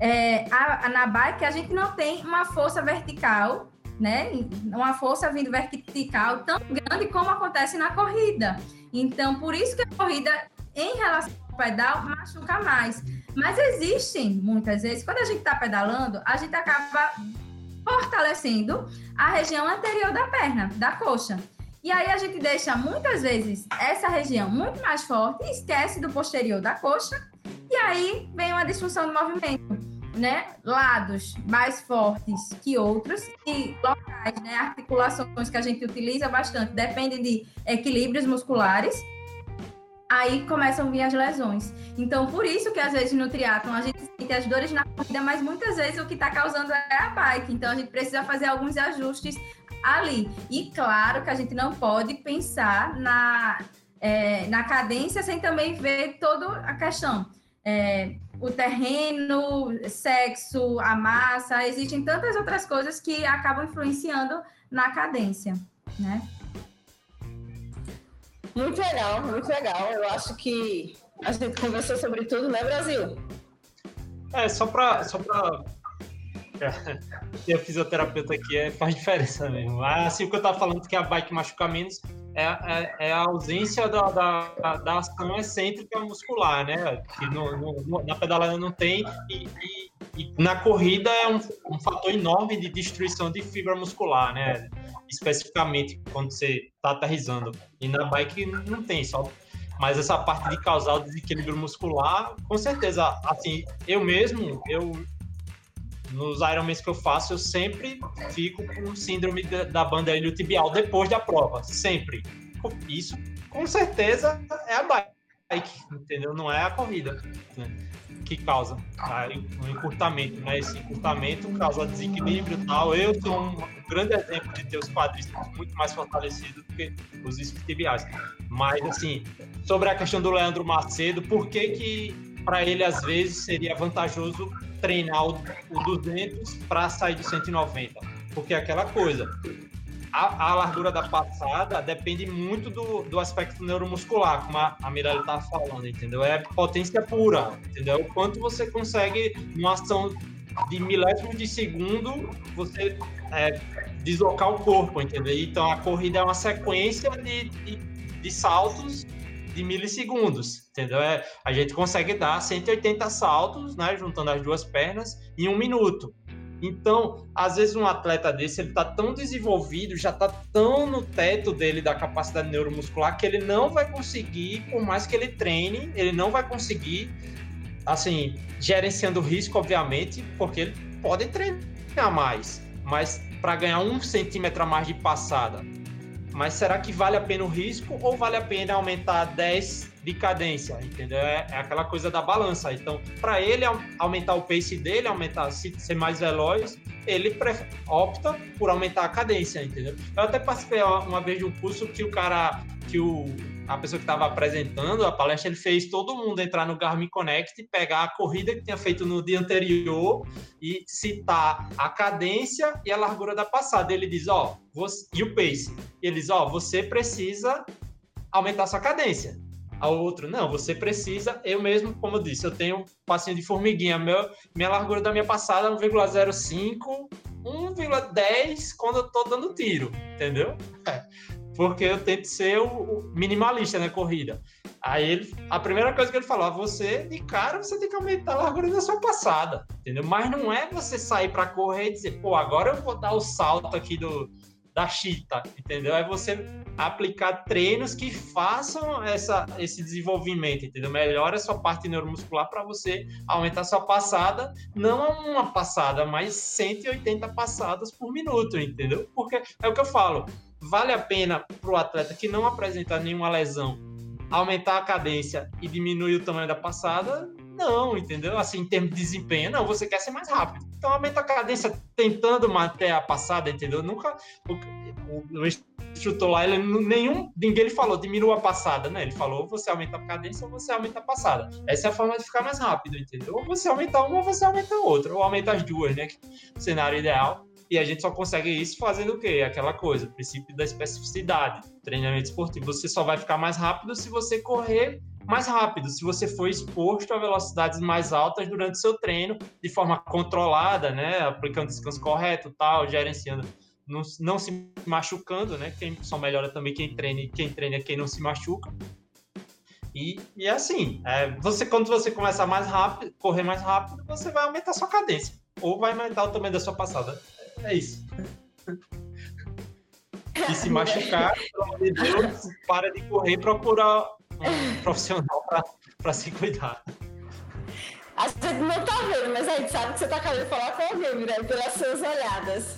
É, a, a, a gente não tem uma força vertical, né? Uma força vindo vertical tão grande como acontece na corrida. Então, por isso que a corrida, em relação ao pedal, machuca mais. Mas existem, muitas vezes, quando a gente está pedalando, a gente acaba fortalecendo a região anterior da perna, da coxa. E aí a gente deixa muitas vezes essa região muito mais forte esquece do posterior da coxa. E aí vem uma disfunção do movimento né, lados mais fortes que outros e locais, né, articulações que a gente utiliza bastante, dependem de equilíbrios musculares, aí começam a vir as lesões. Então, por isso que às vezes no triatlon a gente sente as dores na corrida, mas muitas vezes o que está causando é a bike. Então, a gente precisa fazer alguns ajustes ali. E claro que a gente não pode pensar na, é, na cadência sem também ver toda a questão. É, o terreno, sexo, a massa, existem tantas outras coisas que acabam influenciando na cadência, né? Muito legal, muito legal. Eu acho que a gente conversou sobre tudo, né, Brasil? É, só para só pra [LAUGHS] ter a fisioterapeuta aqui é, faz diferença mesmo. Assim, o que eu estava falando que a bike machuca menos é, é, é, a ausência da, da, da, ação excêntrica muscular, né? Que no, no, na pedalada não tem e, e, e na corrida é um, um, fator enorme de destruição de fibra muscular, né? Especificamente quando você está aterrizando. E na bike não tem, só mas essa parte de causar o desequilíbrio muscular, com certeza, assim, eu mesmo, eu nos Ironmans que eu faço, eu sempre fico com síndrome da banda iliotibial depois da prova, sempre. Isso, com certeza, é a bike, entendeu? Não é a corrida né? que causa tá? o encurtamento, né? Esse encurtamento causa desequilíbrio e tal. Eu sou um grande exemplo de ter os quadríceps muito mais fortalecidos do que os isquiotibiais. Mas, assim, sobre a questão do Leandro Macedo, por que que para ele, às vezes, seria vantajoso treinar o, o 200 para sair do 190. Porque é aquela coisa, a, a, largura da passada depende muito do, do aspecto neuromuscular, como a, a Mirella estava falando, entendeu? É potência pura, entendeu? O quanto você consegue, numa ação de milésimos de segundo, você é, deslocar o corpo, entendeu? Então a corrida é uma sequência de, de, de saltos de milissegundos, entendeu? É, a gente consegue dar 180 saltos, né, juntando as duas pernas, em um minuto. Então, às vezes um atleta desse, ele tá tão desenvolvido, já tá tão no teto dele da capacidade neuromuscular que ele não vai conseguir, por mais que ele treine, ele não vai conseguir, assim, gerenciando o risco, obviamente, porque ele pode treinar mais, mas para ganhar um centímetro a mais de passada, mas será que vale a pena o risco ou vale a pena aumentar 10 de cadência, entendeu? É, é aquela coisa da balança. Então, para ele aumentar o pace dele, aumentar, ser mais veloz, ele opta por aumentar a cadência, entendeu? Eu até participei uma vez de um curso que o cara, que o, a pessoa que estava apresentando a palestra, ele fez todo mundo entrar no Garmin Connect, pegar a corrida que tinha feito no dia anterior e citar a cadência e a largura da passada. Ele diz, ó, e o pace. Ele diz, ó, você precisa aumentar sua cadência ao outro. Não, você precisa, eu mesmo, como eu disse, eu tenho passinho de formiguinha, meu, minha largura da minha passada é 1,05, 1,10 quando eu tô dando tiro, entendeu? É, porque eu tento ser o, minimalista na corrida. Aí ele, a primeira coisa que ele falou, ah, você de cara você tem que aumentar a largura da sua passada, entendeu? Mas não é você sair para correr e dizer, pô, agora eu vou dar o salto aqui do da chita, entendeu? É você aplicar treinos que façam essa, esse desenvolvimento, entendeu? Melhora a sua parte neuromuscular para você aumentar sua passada, não uma passada, mas 180 passadas por minuto, entendeu? Porque é o que eu falo, vale a pena para o atleta que não apresenta nenhuma lesão aumentar a cadência e diminuir o tamanho da passada? Não, entendeu? Assim, em termos de desempenho, não, você quer ser mais rápido. Então aumenta a cadência tentando manter a passada, entendeu? Nunca. O, o, instrutor lá, ele, nenhum, ninguém ele falou, diminua a passada, né? Ele falou, você aumenta a cadência ou você aumenta a passada. Essa é a forma de ficar mais rápido, entendeu? Ou você aumenta uma ou você aumenta outra, ou aumenta as duas, né? Cenário ideal. E a gente só consegue isso fazendo o quê? Aquela coisa, o princípio da especificidade. Treinamento esportivo. Você só vai ficar mais rápido se você correr mais rápido, se você for exposto a velocidades mais altas durante o seu treino, de forma controlada, né? Aplicando descanso correto, tal, gerenciando, não, não se machucando, né? Quem só melhora também quem treina, quem treina é quem não se machuca. E, e é assim, é, você quando você começa mais rápido, correr mais rápido, você vai aumentar sua cadência ou vai aumentar o tamanho da sua passada. É isso. E se machucar, pelo amor de Deus, para de correr e procura um profissional para se cuidar. A gente não tá vendo, mas a gente sabe que você tá querendo falar com alguém, Mirelle, pelas suas olhadas.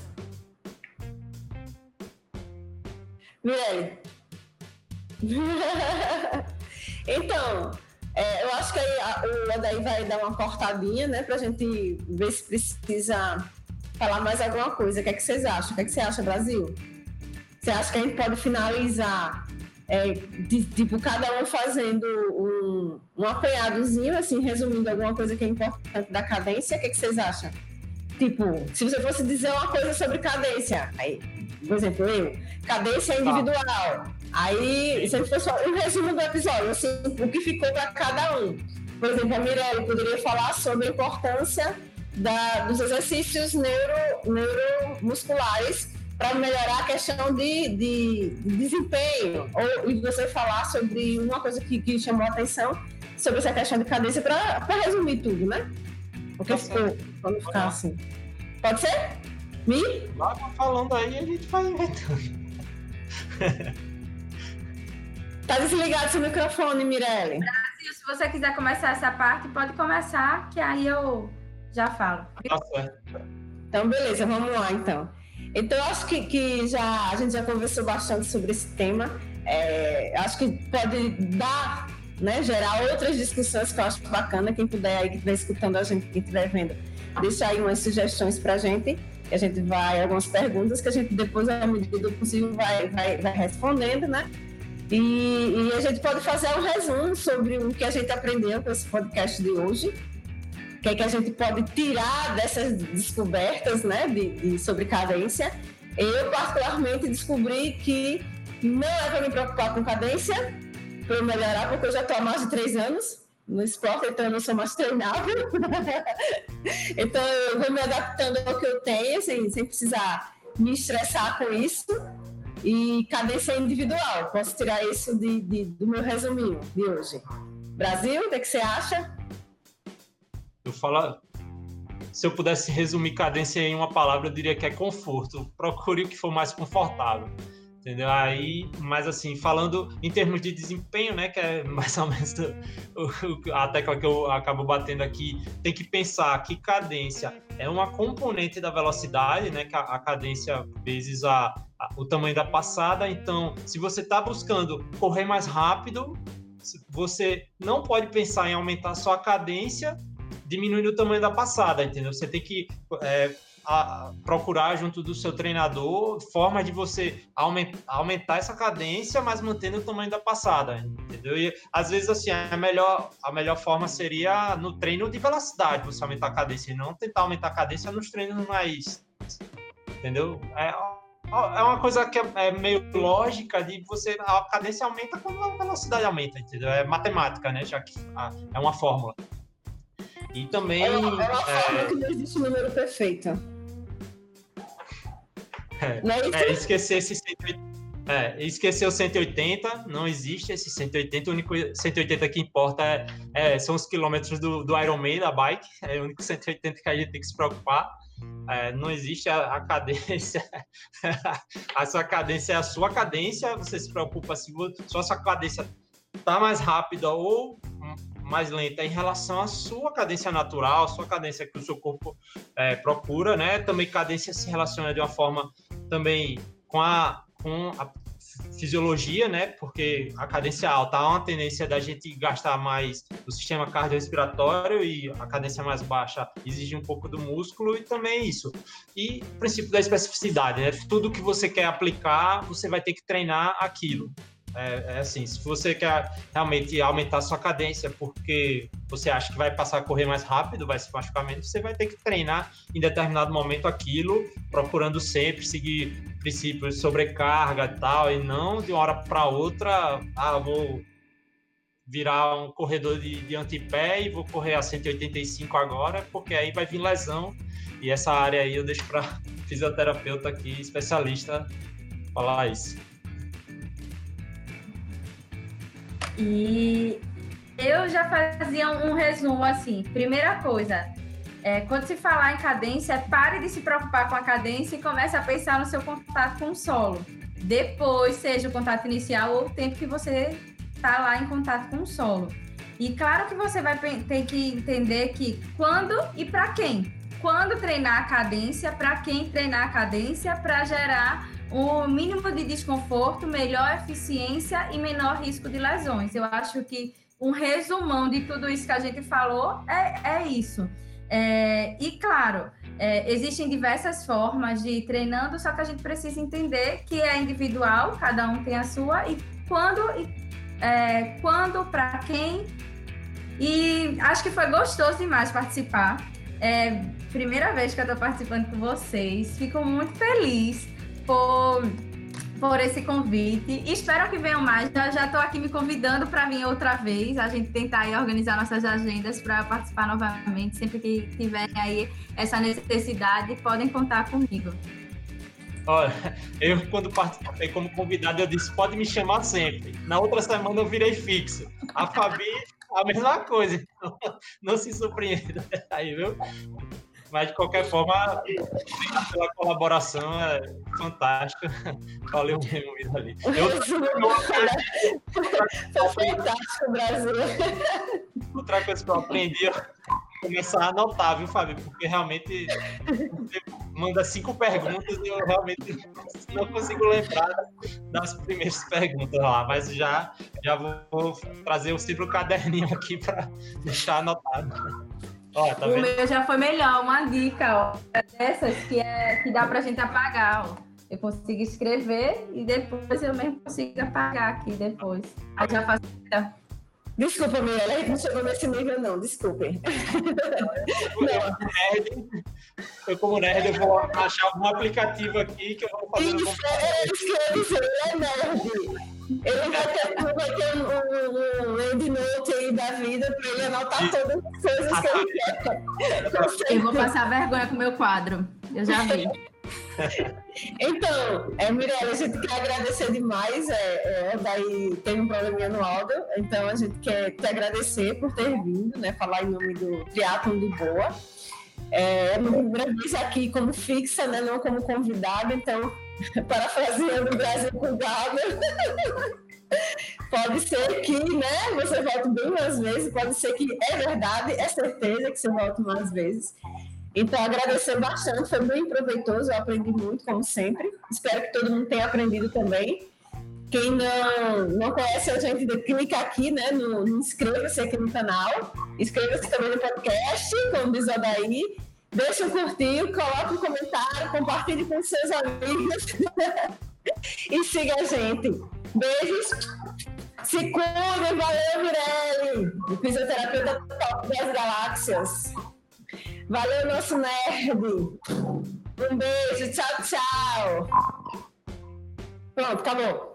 Mirelle. [LAUGHS] então, é, eu acho que aí a, o Adaí vai dar uma cortadinha, né, pra gente ver se precisa falar mais alguma coisa. O que é que vocês acham? O que é que você acha, Brasil? Você acha que a gente pode finalizar é, de, tipo, cada um fazendo um, um apanhadozinho, assim, resumindo alguma coisa que é importante da cadência, o que, é que vocês acham? Tipo, se você fosse dizer uma coisa sobre cadência, aí, por exemplo, eu, cadência individual. Aí, se fosse um resumo do episódio, assim, o que ficou para cada um. Por exemplo, a Mirelle poderia falar sobre a importância da, dos exercícios neuro, neuromusculares para melhorar a questão de, de, de desempenho. Ou e você falar sobre uma coisa que, que chamou a atenção, sobre essa questão de cadência, para resumir tudo, né? Porque ficou, quando ficar assim. Pode ser? Me? Vai falando aí, a gente vai inventando. [LAUGHS] tá desligado seu microfone, Mirelle. Brasil, se você quiser começar essa parte, pode começar, que aí eu já falo. Tá certo. Então, beleza, vamos lá então. Então, eu acho que, que já, a gente já conversou bastante sobre esse tema. É, acho que pode dar, né, gerar outras discussões que eu acho bacana. Quem puder aí, que estiver escutando a gente, quem estiver vendo, deixa aí umas sugestões para a gente. Que a gente vai, algumas perguntas que a gente depois, à medida do possível, vai, vai, vai respondendo, né? E, e, a gente pode fazer um resumo sobre o que a gente aprendeu com esse podcast de hoje que é que a gente pode tirar dessas descobertas né, de, de, sobre cadência. Eu, particularmente, descobri que não é para me preocupar com cadência, para eu melhorar, porque eu já estou há mais de três anos no esporte, então eu não sou mais treinável. [LAUGHS] então eu vou me adaptando ao que eu tenho, sem, sem precisar me estressar com isso. E cadência individual, posso tirar isso de, de do meu resuminho de hoje. Brasil, o que, é que você acha? Eu falo, se eu pudesse resumir cadência em uma palavra, eu diria que é conforto. Procure o que for mais confortável. Entendeu? Aí, mas assim, falando em termos de desempenho, né, que é [LAUGHS] mais ou menos a tecla que eu acabo batendo aqui, tem que pensar que cadência é uma componente da velocidade, né, que a, a cadência vezes a, a, o tamanho da passada. Então, se você está buscando correr mais rápido, você não pode pensar em aumentar só a cadência diminuindo o tamanho da passada, entendeu? Você tem que é, a, procurar junto do seu treinador forma de você aumentar essa cadência, mas mantendo o tamanho da passada, entendeu? E às vezes assim a melhor a melhor forma seria no treino de velocidade você aumentar a cadência e não tentar aumentar a cadência nos treinos mais, entendeu? É, é uma coisa que é, é meio lógica de você a cadência aumenta quando a velocidade aumenta, entendeu? É matemática, né? Já que é uma fórmula. E também. É uma, é que não existe número perfeito. É, não é, isso? é esquecer esse 180. É, esqueceu 180, não existe esse 180, o único 180 que importa é, é, são os quilômetros do, do Ironman da bike, é o único 180 que a gente tem que se preocupar. É, não existe a, a cadência, [LAUGHS] a sua cadência é a sua cadência, você se preocupa se, se a sua cadência está mais rápida ou mais lenta em relação à sua cadência natural, à sua cadência que o seu corpo é, procura, né? Também cadência se relaciona de uma forma também com a, com a fisiologia, né? Porque a cadência alta há uma tendência da gente gastar mais do sistema cardiorrespiratório e a cadência mais baixa exige um pouco do músculo e também isso. E o princípio da especificidade, né? Tudo que você quer aplicar, você vai ter que treinar aquilo. É, é, assim, se você quer realmente aumentar sua cadência porque você acha que vai passar a correr mais rápido, vai se machucar menos, você vai ter que treinar em determinado momento aquilo, procurando sempre seguir princípios de sobrecarga e tal, e não de uma hora para outra, ah, vou virar um corredor de, de antepé e vou correr a 185 agora, porque aí vai vir lesão. E essa área aí eu deixo para [LAUGHS] fisioterapeuta aqui, especialista, falar isso. E eu já fazia um resumo assim. Primeira coisa, é, quando se falar em cadência, pare de se preocupar com a cadência e comece a pensar no seu contato com o solo. Depois, seja o contato inicial ou o tempo que você está lá em contato com o solo. E claro que você vai ter que entender que quando e para quem. Quando treinar a cadência, para quem treinar a cadência, para gerar o mínimo de desconforto, melhor eficiência e menor risco de lesões. Eu acho que um resumão de tudo isso que a gente falou é, é isso. É, e claro, é, existem diversas formas de ir treinando, só que a gente precisa entender que é individual, cada um tem a sua, e quando, é, quando para quem. E acho que foi gostoso demais participar. É, primeira vez que eu estou participando com vocês, fico muito feliz por, por esse convite. Espero que venham mais. Já estou aqui me convidando para vir outra vez. A gente tentar aí organizar nossas agendas para participar novamente. Sempre que tiverem aí essa necessidade, podem contar comigo. Olha, eu quando participei como convidado, eu disse, pode me chamar sempre. Na outra semana eu virei fixo. A Fabi, a mesma coisa. [LAUGHS] Não se surpreenda. Aí, viu? Mas de qualquer forma, pela colaboração é fantástica. [LAUGHS] Valeu mesmo, vida ali. Eu, [LAUGHS] Foi fantástico, Brasil. Outra coisa que eu aprendi, eu começar a anotar, viu, Fábio? Porque realmente manda cinco perguntas e eu realmente não consigo lembrar das primeiras perguntas lá, mas já, já vou trazer o simples caderninho aqui para deixar anotado. Ó, tá o vendo? meu já foi melhor, uma dica, ó. É dessas que, é, que dá pra gente apagar, ó. Eu consigo escrever e depois eu mesmo consigo apagar aqui depois. Aí já facilita. Desculpa, Mirella, gente não chegou nesse nível, não, desculpem. Eu, como nerd, eu vou achar algum aplicativo aqui que eu vou fazer. Isso, é isso disse, ele é nerd. Ele vai ter, vai ter um, um, um endnote aí da vida para ele anotar todas as coisas que ele [LAUGHS] quer. Eu vou passar vergonha com o meu quadro. Eu já vi. [LAUGHS] então, é, Mirella, a gente quer agradecer demais. É, é, daí tem um probleminha no áudio, então a gente quer te agradecer por ter vindo, né? Falar em nome do Triatlon de Boa. É, minha primeira vez aqui como fixa, né? Não como convidada, então [LAUGHS] parafraseando o Brasil com gado. [LAUGHS] pode ser que né, você volte bem mais vezes, pode ser que é verdade, é certeza que você volte mais vezes. Então, agradecer bastante, foi bem proveitoso, eu aprendi muito, como sempre. Espero que todo mundo tenha aprendido também. Quem não, não conhece a gente, clica aqui, né? No, no inscreva-se aqui no canal. Inscreva-se também no podcast, como diz a Daí. Deixa um curtir, coloque um comentário, compartilhe com seus amigos [LAUGHS] e siga a gente. Beijos. Se cuide, valeu, Mirelle, fisioterapeuta top das galáxias. Valeu, nosso nerd. Um beijo, tchau, tchau. Pronto, acabou.